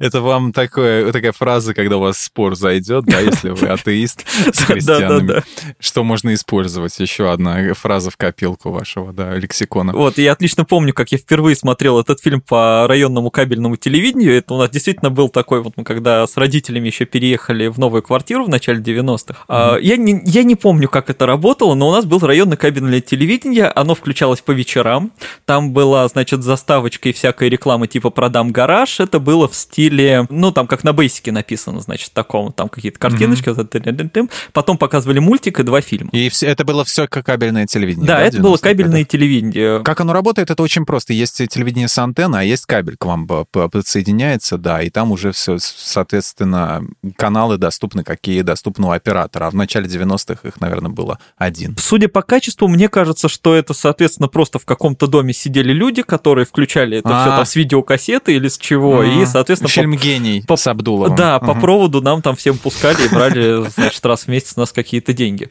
Это вам такое, такая фраза, когда у вас спор зайдет, да, если вы атеист с христианами, что можно использовать. Еще одна фраза в копилку вашего, да, лексикона. Вот, я отлично помню, как я впервые смотрел этот фильм по районному кабельному телевидению. Это у нас действительно был такой, вот мы когда с родителями еще переехали в новую квартиру в начале 90-х. Mm-hmm. Я, не, я не помню, как это работало, но у нас был районное кабельное телевидение, оно включалось по вечерам. Там была, значит, заставочка и всякая реклама типа «Продам гараж». Это был было в стиле, ну, там, как на бейсике написано, значит, таком, там какие-то картиночки, mm-hmm. потом показывали мультик и два фильма. И все, это было все как кабельное телевидение, да? Да, это было кабельное да? телевидение. Как оно работает, это очень просто. Есть телевидение с антенной, а есть кабель к вам подсоединяется, да, и там уже все, соответственно, каналы доступны, какие доступны у оператора. А в начале 90-х их, наверное, было один. Судя по качеству, мне кажется, что это, соответственно, просто в каком-то доме сидели люди, которые включали это все там с видеокассеты или с чего, и и, соответственно... Фильм «Гений» по, с Абдуловым. Да, по проводу нам там всем пускали и брали, [LAUGHS] значит, раз в месяц у нас какие-то деньги.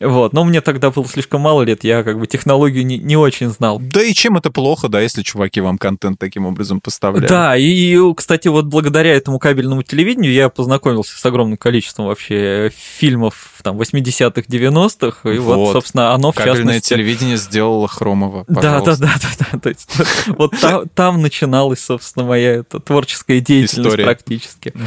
Вот. Но мне тогда было слишком мало лет, я как бы технологию не, не очень знал. Да и чем это плохо, да, если чуваки вам контент таким образом поставляют? Да, и, кстати, вот благодаря этому кабельному телевидению я познакомился с огромным количеством вообще фильмов там 80-х, 90-х, и вот, вот собственно, оно в Кабельное частности... телевидение сделало Хромова, Да, да, да, да, да, то есть вот там, там начиналась, собственно, моя эта творческая деятельность История. практически. Угу.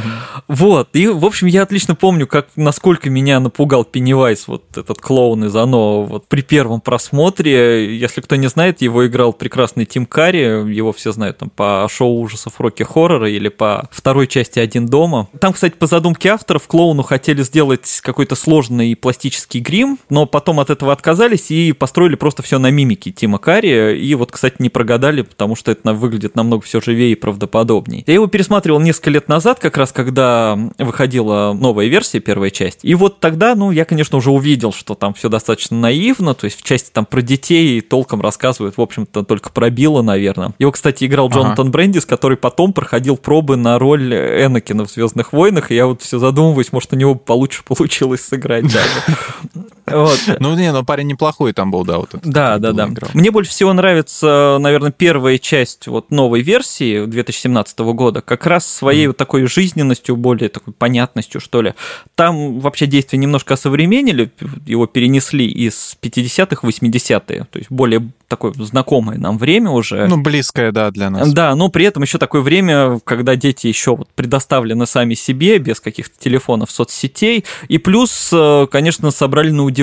Вот, и, в общем, я отлично помню, как, насколько меня напугал Пеннивайз, вот этот клоун из Оно, вот при первом просмотре, если кто не знает, его играл прекрасный Тим Карри, его все знают там по шоу ужасов Рокки Хоррора или по второй части «Один дома». Там, кстати, по задумке авторов, клоуну хотели сделать какой-то сложный пластический грим, но потом от этого отказались и построили просто все на мимике Тима Карри. И вот, кстати, не прогадали, потому что это выглядит намного все живее и правдоподобнее. Я его пересматривал несколько лет назад, как раз когда выходила новая версия, первая часть. И вот тогда, ну, я, конечно, уже увидел, что там все достаточно наивно, то есть в части там про детей толком рассказывают, в общем-то, только про Билла, наверное. Его, кстати, играл Джонатан ага. Брендис, который потом проходил пробы на роль Энакина в Звездных войнах, и я вот все задумываюсь, может, у него получше получилось сыграть даже. Вот. [LAUGHS] Ну, не, ну парень неплохой там был, да, вот этот. Да, да, да. Играл. Мне больше всего нравится, наверное, первая часть вот новой версии 2017 года, как раз своей mm. вот такой жизненностью, более такой понятностью, что ли. Там вообще действие немножко осовременили, его перенесли из 50-х в 80-е, то есть более такое знакомое нам время уже. Ну, близкое, да, для нас. Да, но при этом еще такое время, когда дети еще вот предоставлены сами себе, без каких-то телефонов, соцсетей. И плюс, э, конечно, собрали на удивление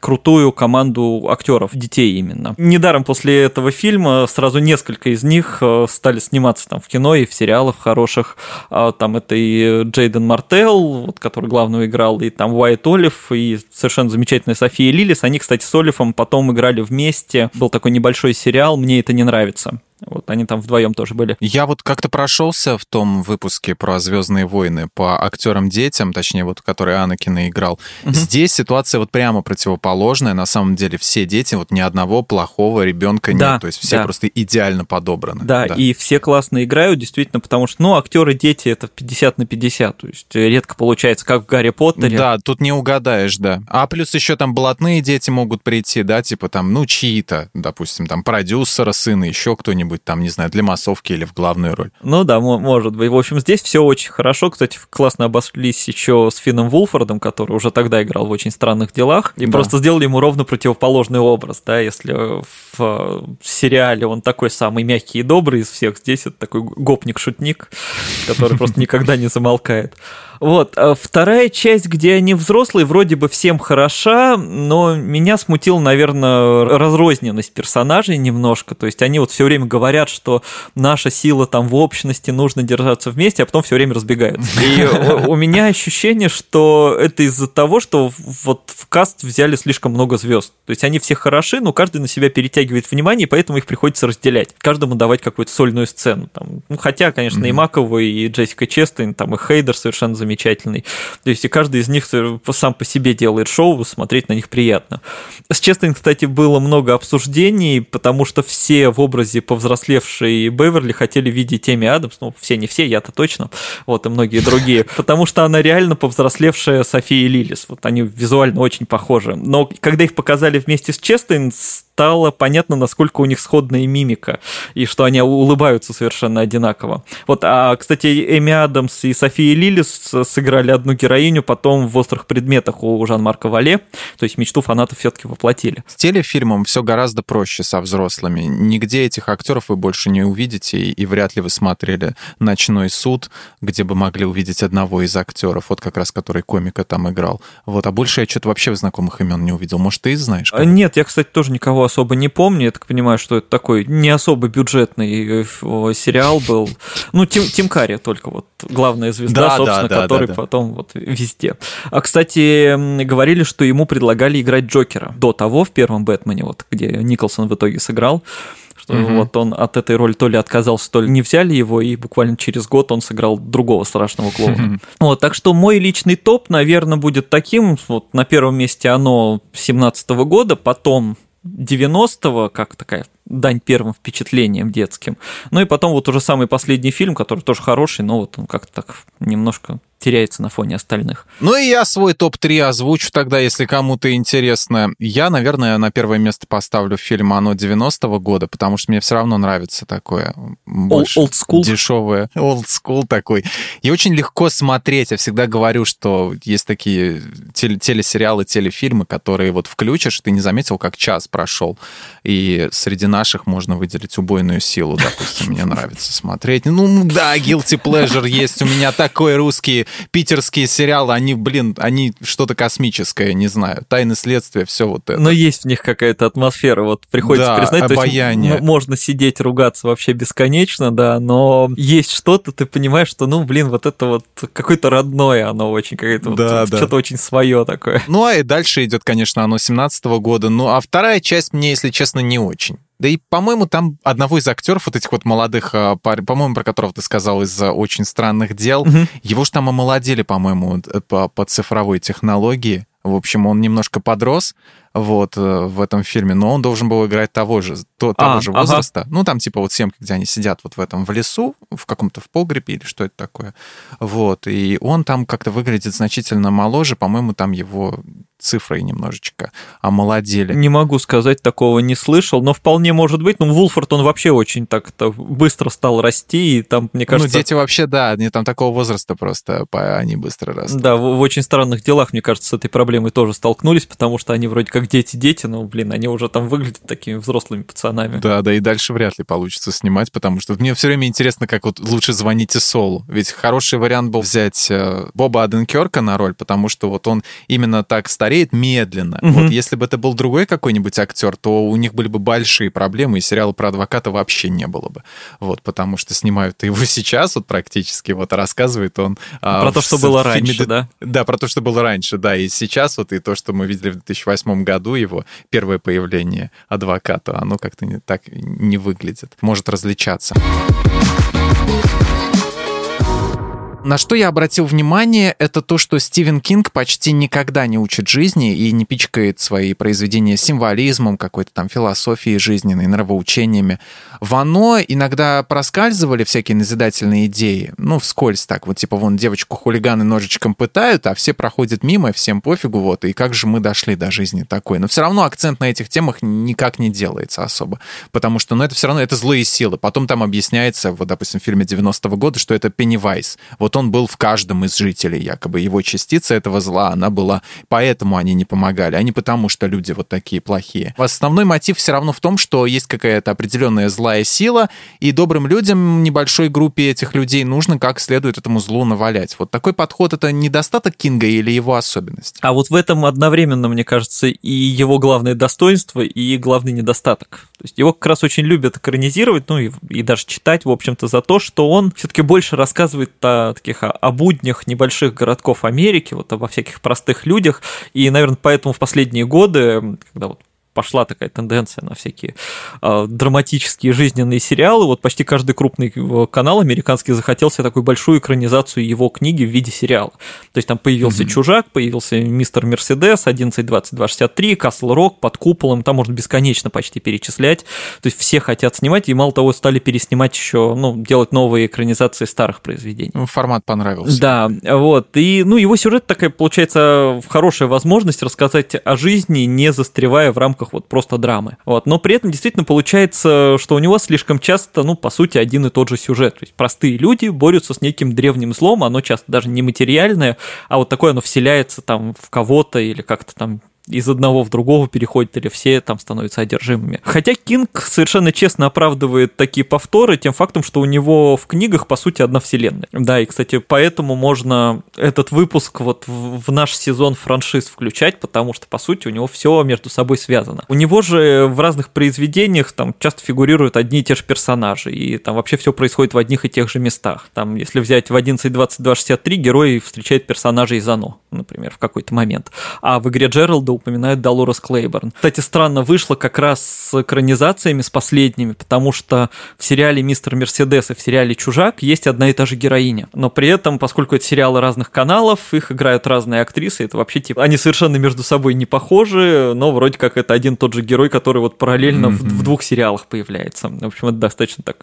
крутую команду актеров, детей именно. Недаром после этого фильма сразу несколько из них э, стали сниматься там в кино и в сериалах хороших. А, там это и Джейден Мартел, вот, который главного играл, и там Уайт Олив, и совершенно замечательная София Лилис. Они, кстати, с Олифом потом играли вместе. Был такой небольшой сериал «Мне это не нравится». Вот они там вдвоем тоже были. Я вот как-то прошелся в том выпуске про Звездные войны по актерам-детям, точнее, вот который Анакина играл. Угу. Здесь ситуация вот прямо противоположная. На самом деле все дети, вот ни одного плохого ребенка да, нет. То есть все да. просто идеально подобраны. Да, да, и все классно играют, действительно, потому что, ну, актеры дети это 50 на 50. То есть редко получается, как в Гарри Поттере. Да, тут не угадаешь, да. А плюс еще там блатные дети могут прийти, да, типа там, ну, чьи-то, допустим, там продюсера, сына, еще кто-нибудь там, не знаю, для массовки или в главную роль. Ну да, может быть. В общем, здесь все очень хорошо. Кстати, классно обошлись еще с Финном Вулфордом, который уже тогда играл в очень странных делах, и да. просто сделали ему ровно противоположный образ, да, если в сериале он такой самый мягкий и добрый из всех, здесь это такой гопник-шутник, который просто никогда не замолкает. Вот. А вторая часть, где они взрослые, вроде бы всем хороша, но меня смутила, наверное, разрозненность персонажей немножко. То есть они вот все время говорят, что наша сила там в общности, нужно держаться вместе, а потом все время разбегаются. И у меня ощущение, что это из-за того, что вот в каст взяли слишком много звезд. То есть они все хороши, но каждый на себя перетягивает внимание, и поэтому их приходится разделять. Каждому давать какую-то сольную сцену. Там, ну, хотя, конечно, mm-hmm. и Макову, и Джессика Честейн, там, и Хейдер совершенно замечательный. То есть и каждый из них сам по себе делает шоу, смотреть на них приятно. С Честейн, кстати, было много обсуждений, потому что все в образе повзрослевшей Беверли хотели видеть Эми Адамс, ну, все не все, я-то точно, вот, и многие другие, [LAUGHS] потому что она реально повзрослевшая София Лилис, вот они визуально очень похожи. Но когда их показали вместе с Честейн, стало понятно, насколько у них сходная мимика, и что они улыбаются совершенно одинаково. Вот, а, кстати, Эми Адамс и София Лилис сыграли одну героиню потом в «Острых предметах» у Жан-Марка Вале, то есть мечту фанатов все-таки воплотили. С телефильмом все гораздо проще со взрослыми. Нигде этих актеров вы больше не увидите, и вряд ли вы смотрели «Ночной суд», где бы могли увидеть одного из актеров, вот как раз который комика там играл. Вот, а больше я что-то вообще знакомых имен не увидел. Может, ты знаешь? Кого? Нет, я, кстати, тоже никого особо не помню. Я так понимаю, что это такой не особо бюджетный э, сериал был. Ну, Тим, Тим Карри только вот главная звезда, да, собственно, да, да, который да, да. потом вот везде. А, кстати, говорили, что ему предлагали играть Джокера до того в первом Бэтмене, вот где Николсон в итоге сыграл что угу. вот он от этой роли то ли отказался, то ли не взяли его, и буквально через год он сыграл другого страшного клоуна. Вот, так что мой личный топ, наверное, будет таким, вот на первом месте оно 17 года, потом 90-го, как такая дань первым впечатлениям детским. Ну и потом вот уже самый последний фильм, который тоже хороший, но вот он как-то так немножко теряется на фоне остальных. Ну и я свой топ-3 озвучу тогда, если кому-то интересно. Я, наверное, на первое место поставлю фильм «Оно» 90-го года, потому что мне все равно нравится такое больше old school. дешевое. Old school такой. И очень легко смотреть. Я всегда говорю, что есть такие теле телесериалы, телефильмы, которые вот включишь, ты не заметил, как час прошел. И среди наших можно выделить «Убойную силу», допустим, мне нравится смотреть. Ну да, guilty pleasure есть у меня такой русский питерские сериалы, они, блин, они что-то космическое, не знаю. Тайны следствия, все вот это. Но есть в них какая-то атмосфера, вот приходится да, признать. Обаяние. То есть, можно сидеть, ругаться вообще бесконечно, да, но есть что-то, ты понимаешь, что, ну, блин, вот это вот какое-то родное оно очень, какое-то да, вот, да. что-то очень свое такое. Ну, а и дальше идет, конечно, оно 17 -го года. Ну, а вторая часть мне, если честно, не очень. Да и, по-моему, там одного из актеров, вот этих вот молодых, а, по-моему, про которого ты сказал из очень странных дел, угу. его же там омолодили, по-моему, э, по, по цифровой технологии. В общем, он немножко подрос, вот, э, в этом фильме, но он должен был играть того же, то, того а, же возраста. Ага. Ну, там типа вот семки, где они сидят вот в этом, в лесу, в каком-то в погребе или что это такое. Вот, и он там как-то выглядит значительно моложе, по-моему, там его цифрой немножечко омолодели. Не могу сказать, такого не слышал, но вполне может быть. Ну, Вулфорд, он вообще очень так-то быстро стал расти, и там, мне ну, кажется... Ну, дети вообще, да, они там такого возраста просто, они быстро растут. Да, в, в очень странных делах, мне кажется, с этой проблемой тоже столкнулись, потому что они вроде как дети-дети, но, блин, они уже там выглядят такими взрослыми пацанами. Да, да, и дальше вряд ли получится снимать, потому что мне все время интересно, как вот лучше звоните Солу. Ведь хороший вариант был взять э, Боба Аденкерка на роль, потому что вот он именно так стареет, стареет медленно. Угу. Вот если бы это был другой какой-нибудь актер, то у них были бы большие проблемы, и сериала про адвоката вообще не было бы. Вот, потому что снимают его [LAUGHS] сейчас, вот практически, вот рассказывает он... А, про а, то, что было раньше, фильме, да? Да, про то, что было раньше, да, и сейчас вот, и то, что мы видели в 2008 году, его первое появление адвоката, оно как-то не, так не выглядит. Может различаться. На что я обратил внимание, это то, что Стивен Кинг почти никогда не учит жизни и не пичкает свои произведения символизмом, какой-то там философией жизненной, нравоучениями. В оно иногда проскальзывали всякие назидательные идеи, ну, вскользь так, вот типа вон девочку хулиганы ножичком пытают, а все проходят мимо, всем пофигу, вот, и как же мы дошли до жизни такой. Но все равно акцент на этих темах никак не делается особо, потому что, ну, это все равно, это злые силы. Потом там объясняется, вот, допустим, в фильме 90-го года, что это Пеннивайз. Вот он был в каждом из жителей, якобы. Его частица этого зла, она была... Поэтому они не помогали, а не потому, что люди вот такие плохие. Основной мотив все равно в том, что есть какая-то определенная злая сила, и добрым людям, небольшой группе этих людей нужно как следует этому злу навалять. Вот такой подход — это недостаток Кинга или его особенность? А вот в этом одновременно, мне кажется, и его главное достоинство, и главный недостаток. То есть его как раз очень любят экранизировать, ну и, и даже читать, в общем-то, за то, что он все-таки больше рассказывает о таких о, буднях небольших городков Америки, вот обо всяких простых людях. И, наверное, поэтому в последние годы, когда вот пошла такая тенденция на всякие э, драматические жизненные сериалы. Вот почти каждый крупный э, канал американский захотел себе такую большую экранизацию его книги в виде сериала. То есть там появился mm-hmm. Чужак, появился Мистер Мерседес, 11, 20, 263, Касл Рок, под куполом, там можно бесконечно почти перечислять. То есть все хотят снимать, и мало того, стали переснимать еще, ну, делать новые экранизации старых произведений. Ну, формат понравился. Да, вот. И, ну, его сюжет такая, получается, хорошая возможность рассказать о жизни, не застревая в рамках рамках вот просто драмы. Вот. Но при этом действительно получается, что у него слишком часто, ну, по сути, один и тот же сюжет. То есть простые люди борются с неким древним злом, оно часто даже не материальное, а вот такое оно вселяется там в кого-то или как-то там из одного в другого переходит, или все там становятся одержимыми. Хотя Кинг совершенно честно оправдывает такие повторы тем фактом, что у него в книгах, по сути, одна вселенная. Да, и, кстати, поэтому можно этот выпуск вот в наш сезон франшиз включать, потому что, по сути, у него все между собой связано. У него же в разных произведениях там часто фигурируют одни и те же персонажи, и там вообще все происходит в одних и тех же местах. Там, если взять в 11.22.63, герой встречает персонажей из Оно, например, в какой-то момент. А в игре Джералда упоминает Долорес Клейборн. Кстати, странно вышло как раз с экранизациями, с последними, потому что в сериале «Мистер Мерседес» и в сериале «Чужак» есть одна и та же героиня. Но при этом, поскольку это сериалы разных каналов, их играют разные актрисы, это вообще типа... Они совершенно между собой не похожи, но вроде как это один тот же герой, который вот параллельно mm-hmm. в, в двух сериалах появляется. В общем, это достаточно так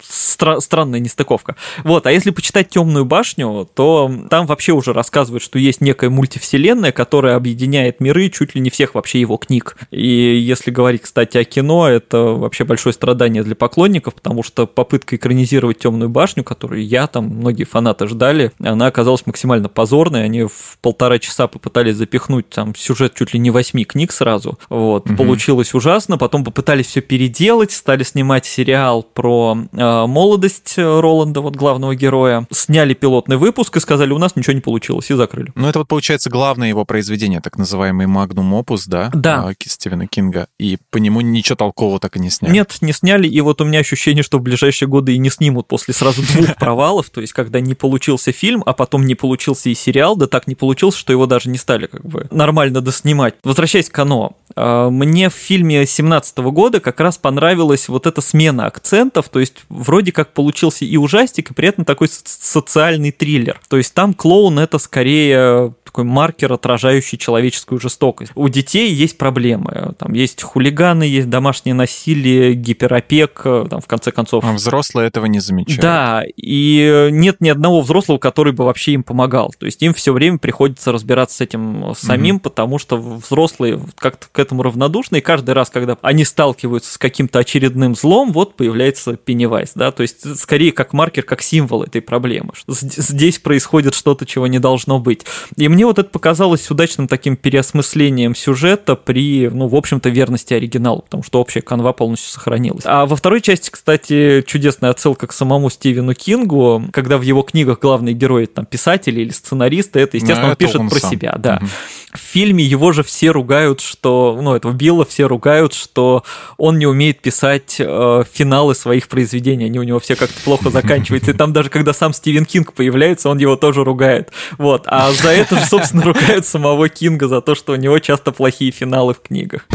стра- странная нестыковка. Вот, а если почитать Темную башню, то там вообще уже рассказывают, что есть некая мультивселенная, которая объединяет миры чуть ли не всех вообще его книг. И если говорить, кстати, о кино, это вообще большое страдание для поклонников, потому что попытка экранизировать Темную башню, которую я там, многие фанаты ждали, она оказалась максимально позорной. Они в полтора часа попытались запихнуть там сюжет чуть ли не восьми книг сразу. Вот, угу. получилось ужасно. Потом попытались все переделать, стали снимать сериал про молодость Роланда, вот главного героя. Сняли пилотный выпуск и сказали, у нас ничего не получилось, и закрыли. Ну, это вот получается главное его произведение, так называемый Magnum Opus, да? Да. А, Стивена Кинга. И по нему ничего толкового так и не сняли. Нет, не сняли, и вот у меня ощущение, что в ближайшие годы и не снимут после сразу двух [LAUGHS] провалов, то есть когда не получился фильм, а потом не получился и сериал, да так не получился, что его даже не стали как бы нормально доснимать. Возвращаясь к Оно, а, мне в фильме 17 года как раз понравилась вот эта смена акцентов, то есть вроде как получился и ужастик, и при этом такой социальный триллер. То есть там клоун это скорее такой маркер, отражающий человеческую жестокость. У детей есть проблемы. Там есть хулиганы, есть домашнее насилие, гиперопек, там, в конце концов. А взрослые этого не замечают. Да, и нет ни одного взрослого, который бы вообще им помогал. То есть им все время приходится разбираться с этим самим, угу. потому что взрослые как-то к этому равнодушны, и каждый раз, когда они сталкиваются с каким-то очередным злом, вот появляется Пеннивайз, да, то есть скорее как маркер, как символ этой проблемы. Здесь происходит что-то, чего не должно быть. И мне мне вот это показалось удачным таким переосмыслением сюжета при, ну, в общем-то, верности оригиналу, потому что общая канва полностью сохранилась. А во второй части, кстати, чудесная отсылка к самому Стивену Кингу, когда в его книгах главный герой там писатель или сценарист, это, естественно, ну, он пишет про сам. себя, да. Угу. В фильме его же все ругают, что, ну, этого Билла все ругают, что он не умеет писать э, финалы своих произведений, они у него все как-то плохо заканчиваются. И там даже когда сам Стивен Кинг появляется, он его тоже ругает. Вот. А за это же, собственно, ругают самого Кинга за то, что у него часто плохие финалы в книгах.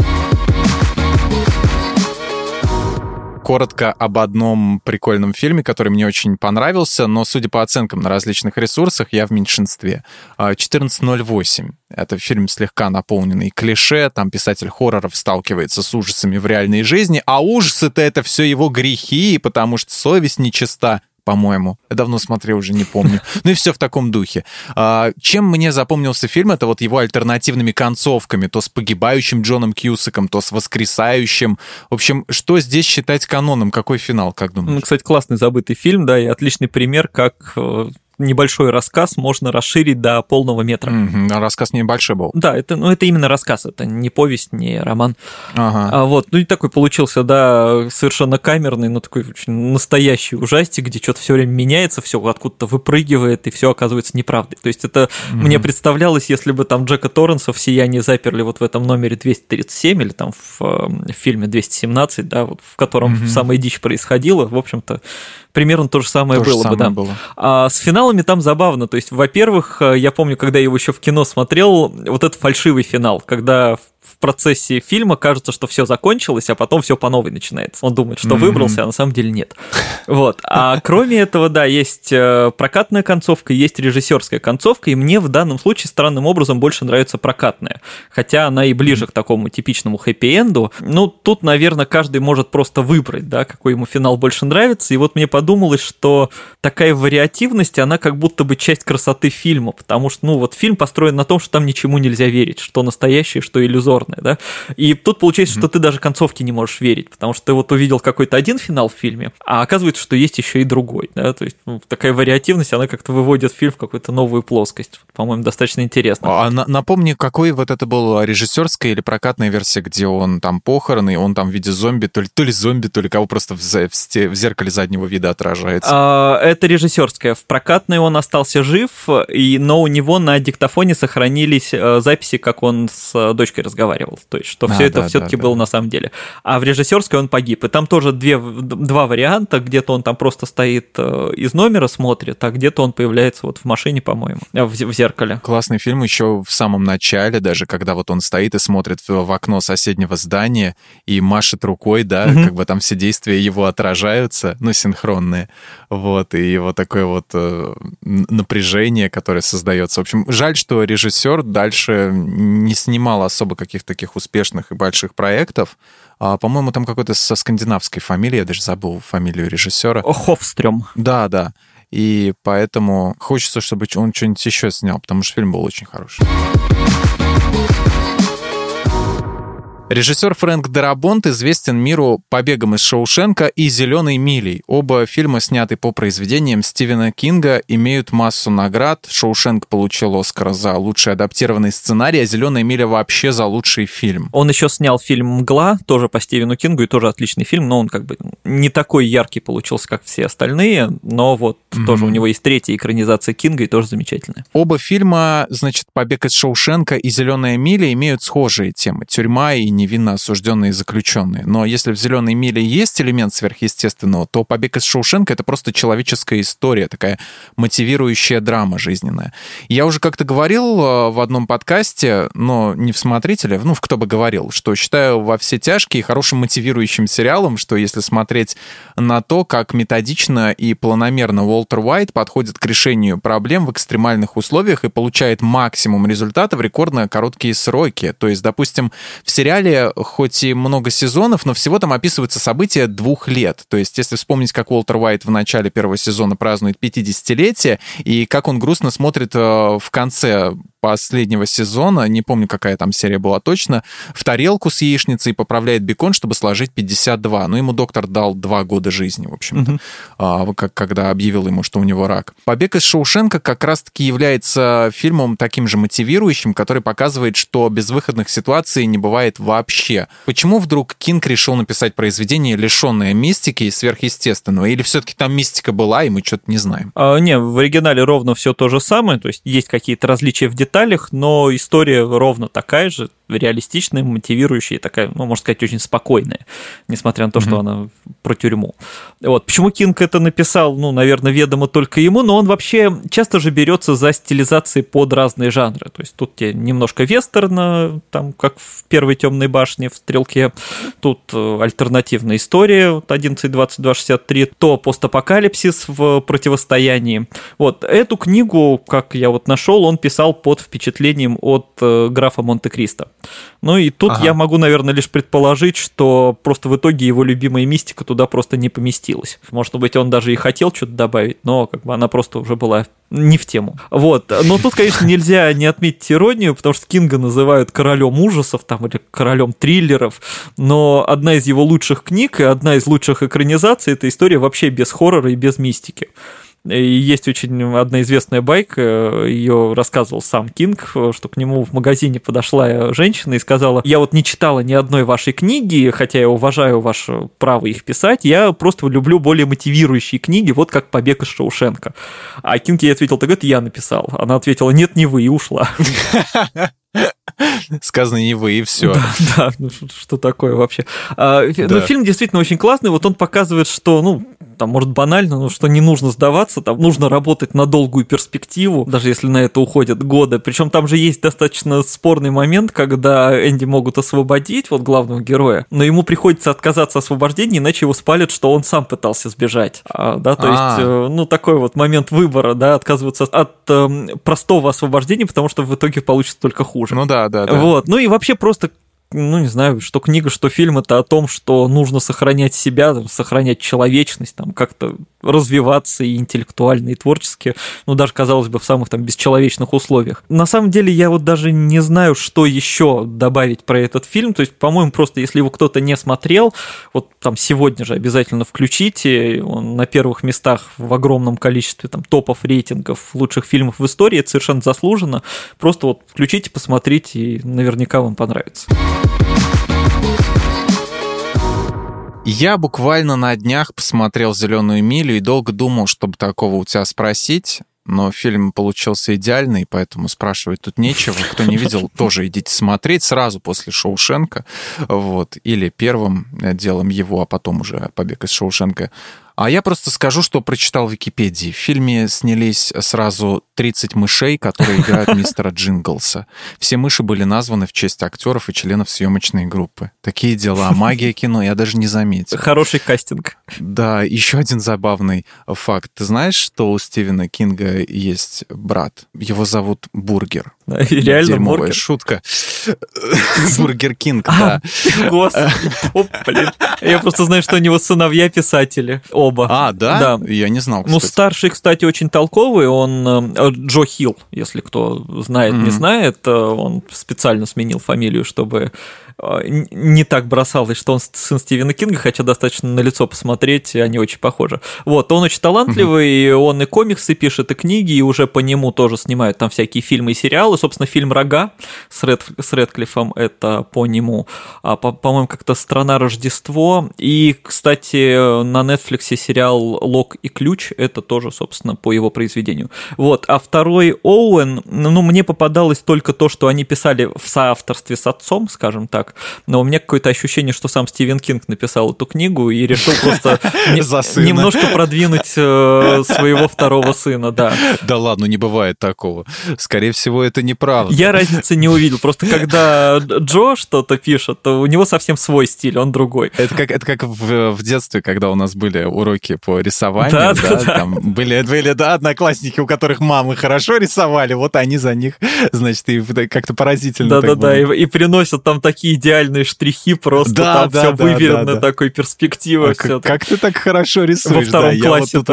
коротко об одном прикольном фильме, который мне очень понравился, но, судя по оценкам на различных ресурсах, я в меньшинстве. 1408. А, это фильм слегка наполненный клише, там писатель хорроров сталкивается с ужасами в реальной жизни, а ужасы-то это все его грехи, потому что совесть нечиста по-моему. Я давно смотрел, уже не помню. [LAUGHS] Ну и все в таком духе. А, чем мне запомнился фильм, это вот его альтернативными концовками, то с погибающим Джоном Кьюсаком, то с воскресающим. В общем, что здесь считать каноном? Какой финал, как думаешь? Ну, кстати, классный забытый фильм, да, и отличный пример, как э, небольшой рассказ можно расширить до полного метра. Mm-hmm. Рассказ небольшой был. Да, это, ну, это именно рассказ, это не повесть, не роман. Ага. А вот, ну и такой получился, да, совершенно камерный, но такой очень настоящий ужастик, где что-то все время меняется, все откуда-то выпрыгивает, и все оказывается неправдой. То есть это mm-hmm. мне представлялось, если бы там Джека Торренса в «Сиянии» заперли вот в этом номере 237 или там в, в фильме 217, да, вот в котором mm-hmm. самая дичь происходила, в общем-то, примерно то же самое то было же бы, да. Было. А с финалами там забавно. То есть, во-первых, э, я помню, когда я его еще в кино смотрел, вот этот фальшивый финал, когда в процессе фильма кажется, что все закончилось, а потом все по новой начинается. Он думает, что mm-hmm. выбрался, а на самом деле нет. [LAUGHS] Вот. А кроме этого, да, есть э, прокатная концовка, есть режиссерская концовка, и мне в данном случае странным образом больше нравится прокатная. Хотя она и ближе к такому типичному хэппи-энду. Ну, тут, наверное, каждый может просто выбрать, да, какой ему финал больше нравится. И вот мне подумалось, что такая вариативность, она как будто бы часть красоты фильма, потому что, ну, вот фильм построен на том, что там ничему нельзя верить, что настоящее, что иллюзорное иллюзорное, да. И тут получается, mm-hmm. что ты даже концовке не можешь верить, потому что ты вот увидел какой-то один финал в фильме, а оказывается, что есть еще и другой, да. То есть ну, такая вариативность, она как-то выводит фильм в какую-то новую плоскость. По-моему, достаточно интересно. А напомни, какой вот это был режиссерская или прокатная версия, где он там похороны, он там в виде зомби, то ли, то ли зомби, то ли кого просто в, в, в зеркале заднего вида отражается? А, это режиссерская. В прокатной он остался жив, и, но у него на диктофоне сохранились э, записи, как он с дочкой разговаривал разговаривал. То есть, что а, все это да, все-таки да, было да. на самом деле. А в режиссерской он погиб. И там тоже две, два варианта. Где-то он там просто стоит э, из номера смотрит, а где-то он появляется вот в машине, по-моему, э, в, в зеркале. Классный фильм еще в самом начале, даже когда вот он стоит и смотрит в, окно соседнего здания и машет рукой, да, угу. как бы там все действия его отражаются, ну, синхронные. Вот, и вот такое вот э, напряжение, которое создается. В общем, жаль, что режиссер дальше не снимал особо каких каких-то таких успешных и больших проектов. А, по-моему, там какой-то со скандинавской фамилией, я даже забыл фамилию режиссера. Хофстрем. Да, да. И поэтому хочется, чтобы он что-нибудь еще снял, потому что фильм был очень хороший. Режиссер Фрэнк Дарабонт известен миру «Побегом из Шоушенка» и «Зеленой милей». Оба фильма, сняты по произведениям Стивена Кинга, имеют массу наград. «Шоушенк» получил Оскара за лучший адаптированный сценарий, а «Зеленая миля» вообще за лучший фильм. Он еще снял фильм «Мгла», тоже по Стивену Кингу, и тоже отличный фильм, но он как бы не такой яркий получился, как все остальные, но вот mm-hmm. тоже у него есть третья экранизация Кинга, и тоже замечательная. Оба фильма, значит, «Побег из Шоушенка» и «Зеленая миля» имеют схожие темы. Тюрьма и невинно осужденные заключенные. Но если в «Зеленой миле» есть элемент сверхъестественного, то «Побег из Шоушенка» — это просто человеческая история, такая мотивирующая драма жизненная. Я уже как-то говорил э, в одном подкасте, но не в «Смотрителе», ну, в «Кто бы говорил», что считаю «Во все тяжкие» хорошим мотивирующим сериалом, что если смотреть на то, как методично и планомерно Уолтер Уайт подходит к решению проблем в экстремальных условиях и получает максимум результата в рекордно короткие сроки. То есть, допустим, в сериале сериале хоть и много сезонов, но всего там описываются события двух лет. То есть, если вспомнить, как Уолтер Уайт в начале первого сезона празднует 50-летие, и как он грустно смотрит э, в конце последнего сезона, не помню, какая там серия была точно, в тарелку с яичницей поправляет бекон, чтобы сложить 52. Ну, ему доктор дал два года жизни, в общем-то, угу. а, как, когда объявил ему, что у него рак. «Побег из Шоушенка» как раз-таки является фильмом таким же мотивирующим, который показывает, что безвыходных ситуаций не бывает вообще. Почему вдруг Кинг решил написать произведение, лишенное мистики и сверхъестественного? Или все-таки там мистика была, и мы что-то не знаем? А, не, в оригинале ровно все то же самое, то есть есть какие-то различия в деталях, но история ровно такая же, реалистичная, мотивирующая, такая, ну, можно сказать, очень спокойная, несмотря на то, mm-hmm. что она про тюрьму. Вот. Почему Кинг это написал, ну, наверное, ведомо только ему, но он вообще часто же берется за стилизации под разные жанры. То есть тут тебе немножко вестерна, там, как в первой темной башне в стрелке, тут э, альтернативная история, вот 11, 22, 63, то постапокалипсис в противостоянии. Вот эту книгу, как я вот нашел, он писал под впечатлением от э, графа Монте-Кристо. Ну и тут ага. я могу, наверное, лишь предположить, что просто в итоге его любимая мистика туда просто не поместилась. Может быть, он даже и хотел что-то добавить, но как бы она просто уже была не в тему. Вот. Но тут, конечно, [LAUGHS] нельзя не отметить иронию, потому что Кинга называют королем ужасов там, или королем триллеров, но одна из его лучших книг и одна из лучших экранизаций – это история вообще без хоррора и без мистики. И есть очень одна известная байка, ее рассказывал сам Кинг, что к нему в магазине подошла женщина и сказала, я вот не читала ни одной вашей книги, хотя я уважаю ваше право их писать, я просто люблю более мотивирующие книги, вот как «Побег из Шоушенка». А Кинг ей ответил, так это я написал. Она ответила, нет, не вы, и ушла. [LAUGHS] Сказано не вы, и все. Да, да ну, что такое вообще. А, да. Ну, фильм действительно очень классный. Вот он показывает, что, ну, там, может, банально, но что не нужно сдаваться, там нужно работать на долгую перспективу, даже если на это уходят годы. Причем там же есть достаточно спорный момент, когда Энди могут освободить, вот главного героя, но ему приходится отказаться от освобождения, иначе его спалят, что он сам пытался сбежать. А, да, то А-а-а. есть, э, ну, такой вот момент выбора, да, отказываться от э, простого освобождения, потому что в итоге получится только хуже. Ну да, да, да. Вот, ну и вообще просто ну, не знаю, что книга, что фильм, это о том, что нужно сохранять себя, сохранять человечность, там, как-то развиваться и интеллектуально, и творчески, ну, даже, казалось бы, в самых там бесчеловечных условиях. На самом деле, я вот даже не знаю, что еще добавить про этот фильм, то есть, по-моему, просто если его кто-то не смотрел, вот там сегодня же обязательно включите, он на первых местах в огромном количестве там топов, рейтингов лучших фильмов в истории, это совершенно заслуженно, просто вот включите, посмотрите, и наверняка вам понравится. Я буквально на днях посмотрел «Зеленую милю» и долго думал, чтобы такого у тебя спросить, но фильм получился идеальный, поэтому спрашивать тут нечего. Кто не видел, [LAUGHS] тоже идите смотреть сразу после Шоушенка, вот, или первым делом его, а потом уже «Побег из Шоушенка». А я просто скажу, что прочитал в Википедии. В фильме снялись сразу 30 мышей, которые [LAUGHS] играют мистера Джинглса. Все мыши были названы в честь актеров и членов съемочной группы. Такие дела. Магия кино я даже не заметил. Хороший кастинг. Да, еще один забавный факт. Ты знаешь, что у Стивена Кинга есть брат? Его зовут Бургер. Да, реально Дерьмовая бургер. шутка. Бургер Кинг, а, да. Господи, блин. Я просто знаю, что у него сыновья писатели. Оба. А, да? Да. Я не знал, Ну, старший, кстати, очень толковый. Он э, Джо Хилл, если кто знает, не знает. Э, он специально сменил фамилию, чтобы а, не так бросалось, что он сын Стивена Кинга, хотя достаточно на лицо посмотреть, они очень похожи. Вот, он очень талантливый, угу. он и комиксы пишет, и книги, и уже по нему тоже снимают там всякие фильмы и сериалы. Собственно, фильм «Рога» с, Ред, с Редклиффом, это по нему. А, по, по-моему, как-то «Страна Рождество». И, кстати, на Netflix сериал «Лок и ключ», это тоже, собственно, по его произведению. Вот, а второй Оуэн, ну, мне попадалось только то, что они писали в соавторстве с отцом, скажем так. Но у меня какое-то ощущение, что сам Стивен Кинг написал эту книгу и решил просто [LAUGHS] немножко продвинуть э, своего второго сына, да. Да ладно, не бывает такого. Скорее всего, это неправда. Я разницы не увидел. Просто когда Джо что-то пишет, то у него совсем свой стиль, он другой. Это как, это как в, в детстве, когда у нас были уроки по рисованию. Да, да, да. Там были, были да, одноклассники, у которых мамы хорошо рисовали, вот они за них, [LAUGHS] значит, и как-то поразительно. Да, да, да, и, и приносят там такие идеальные штрихи, просто да, там да, все да, выверено, да, да. такой перспективы. А как, как ты так хорошо рисуешь? Во втором да, классе. Вот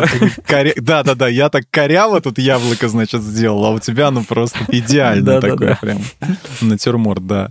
коря... Да, да, да, я так коряво тут яблоко, значит, сделал, а у тебя ну просто идеально такой прям натюрморт, да.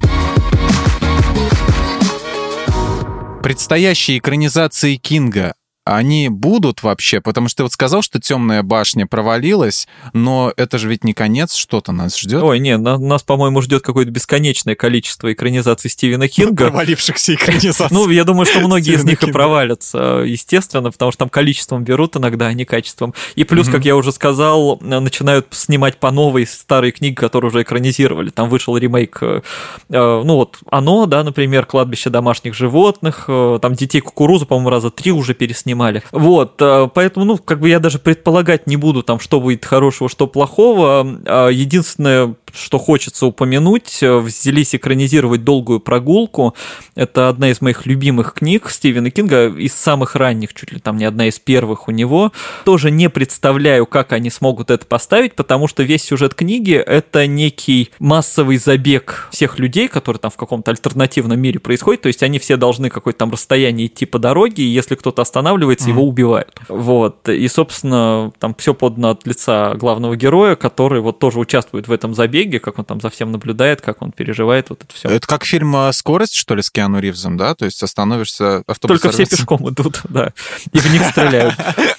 Предстоящие экранизации Кинга они будут вообще? Потому что ты вот сказал, что темная башня провалилась, но это же ведь не конец, что-то нас ждет. Ой, не, на, нас, по-моему, ждет какое-то бесконечное количество экранизаций Стивена Кинга. Провалившихся [LAUGHS] экранизаций. Ну, я думаю, что многие из них и провалятся, естественно, потому что там количеством берут иногда, а не качеством. И плюс, как я уже сказал, начинают снимать по новой старые книги, которые уже экранизировали. Там вышел ремейк, э, ну вот, оно, да, например, «Кладбище домашних животных», э, там «Детей кукурузы», по-моему, раза три уже переснимали снимали. Вот, э, поэтому, ну, как бы я даже предполагать не буду, там, что будет хорошего, что плохого. А единственное, что хочется упомянуть, э, взялись экранизировать «Долгую прогулку». Это одна из моих любимых книг Стивена Кинга, из самых ранних, чуть ли там не одна из первых у него. Тоже не представляю, как они смогут это поставить, потому что весь сюжет книги — это некий массовый забег всех людей, которые там в каком-то альтернативном мире происходят, то есть они все должны какое-то там расстояние идти по дороге, и если кто-то останавливается, mm-hmm. его убивают. Вот. И, собственно, там все подано от лица главного героя, который вот тоже участвует в этом забеге, Беге, как он там за всем наблюдает, как он переживает вот это все. Это как фильм «Скорость», что ли, с Киану Ривзом, да? То есть остановишься, автобус Только сорвется. все пешком идут, [LAUGHS] да, и в них стреляют.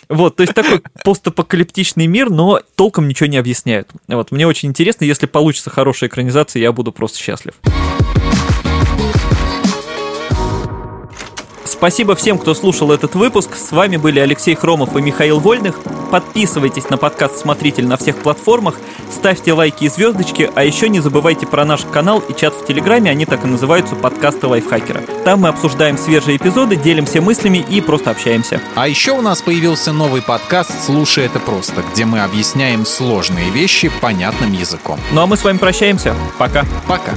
Вот, то есть такой постапокалиптичный мир, но толком ничего не объясняют. Вот, мне очень интересно, если получится хорошая экранизация, я буду просто счастлив. Спасибо всем, кто слушал этот выпуск. С вами были Алексей Хромов и Михаил Вольных. Подписывайтесь на подкаст «Смотритель» на всех платформах, ставьте лайки и звездочки, а еще не забывайте про наш канал и чат в Телеграме, они так и называются «Подкасты лайфхакера». Там мы обсуждаем свежие эпизоды, делимся мыслями и просто общаемся. А еще у нас появился новый подкаст «Слушай это просто», где мы объясняем сложные вещи понятным языком. Ну а мы с вами прощаемся. Пока. Пока.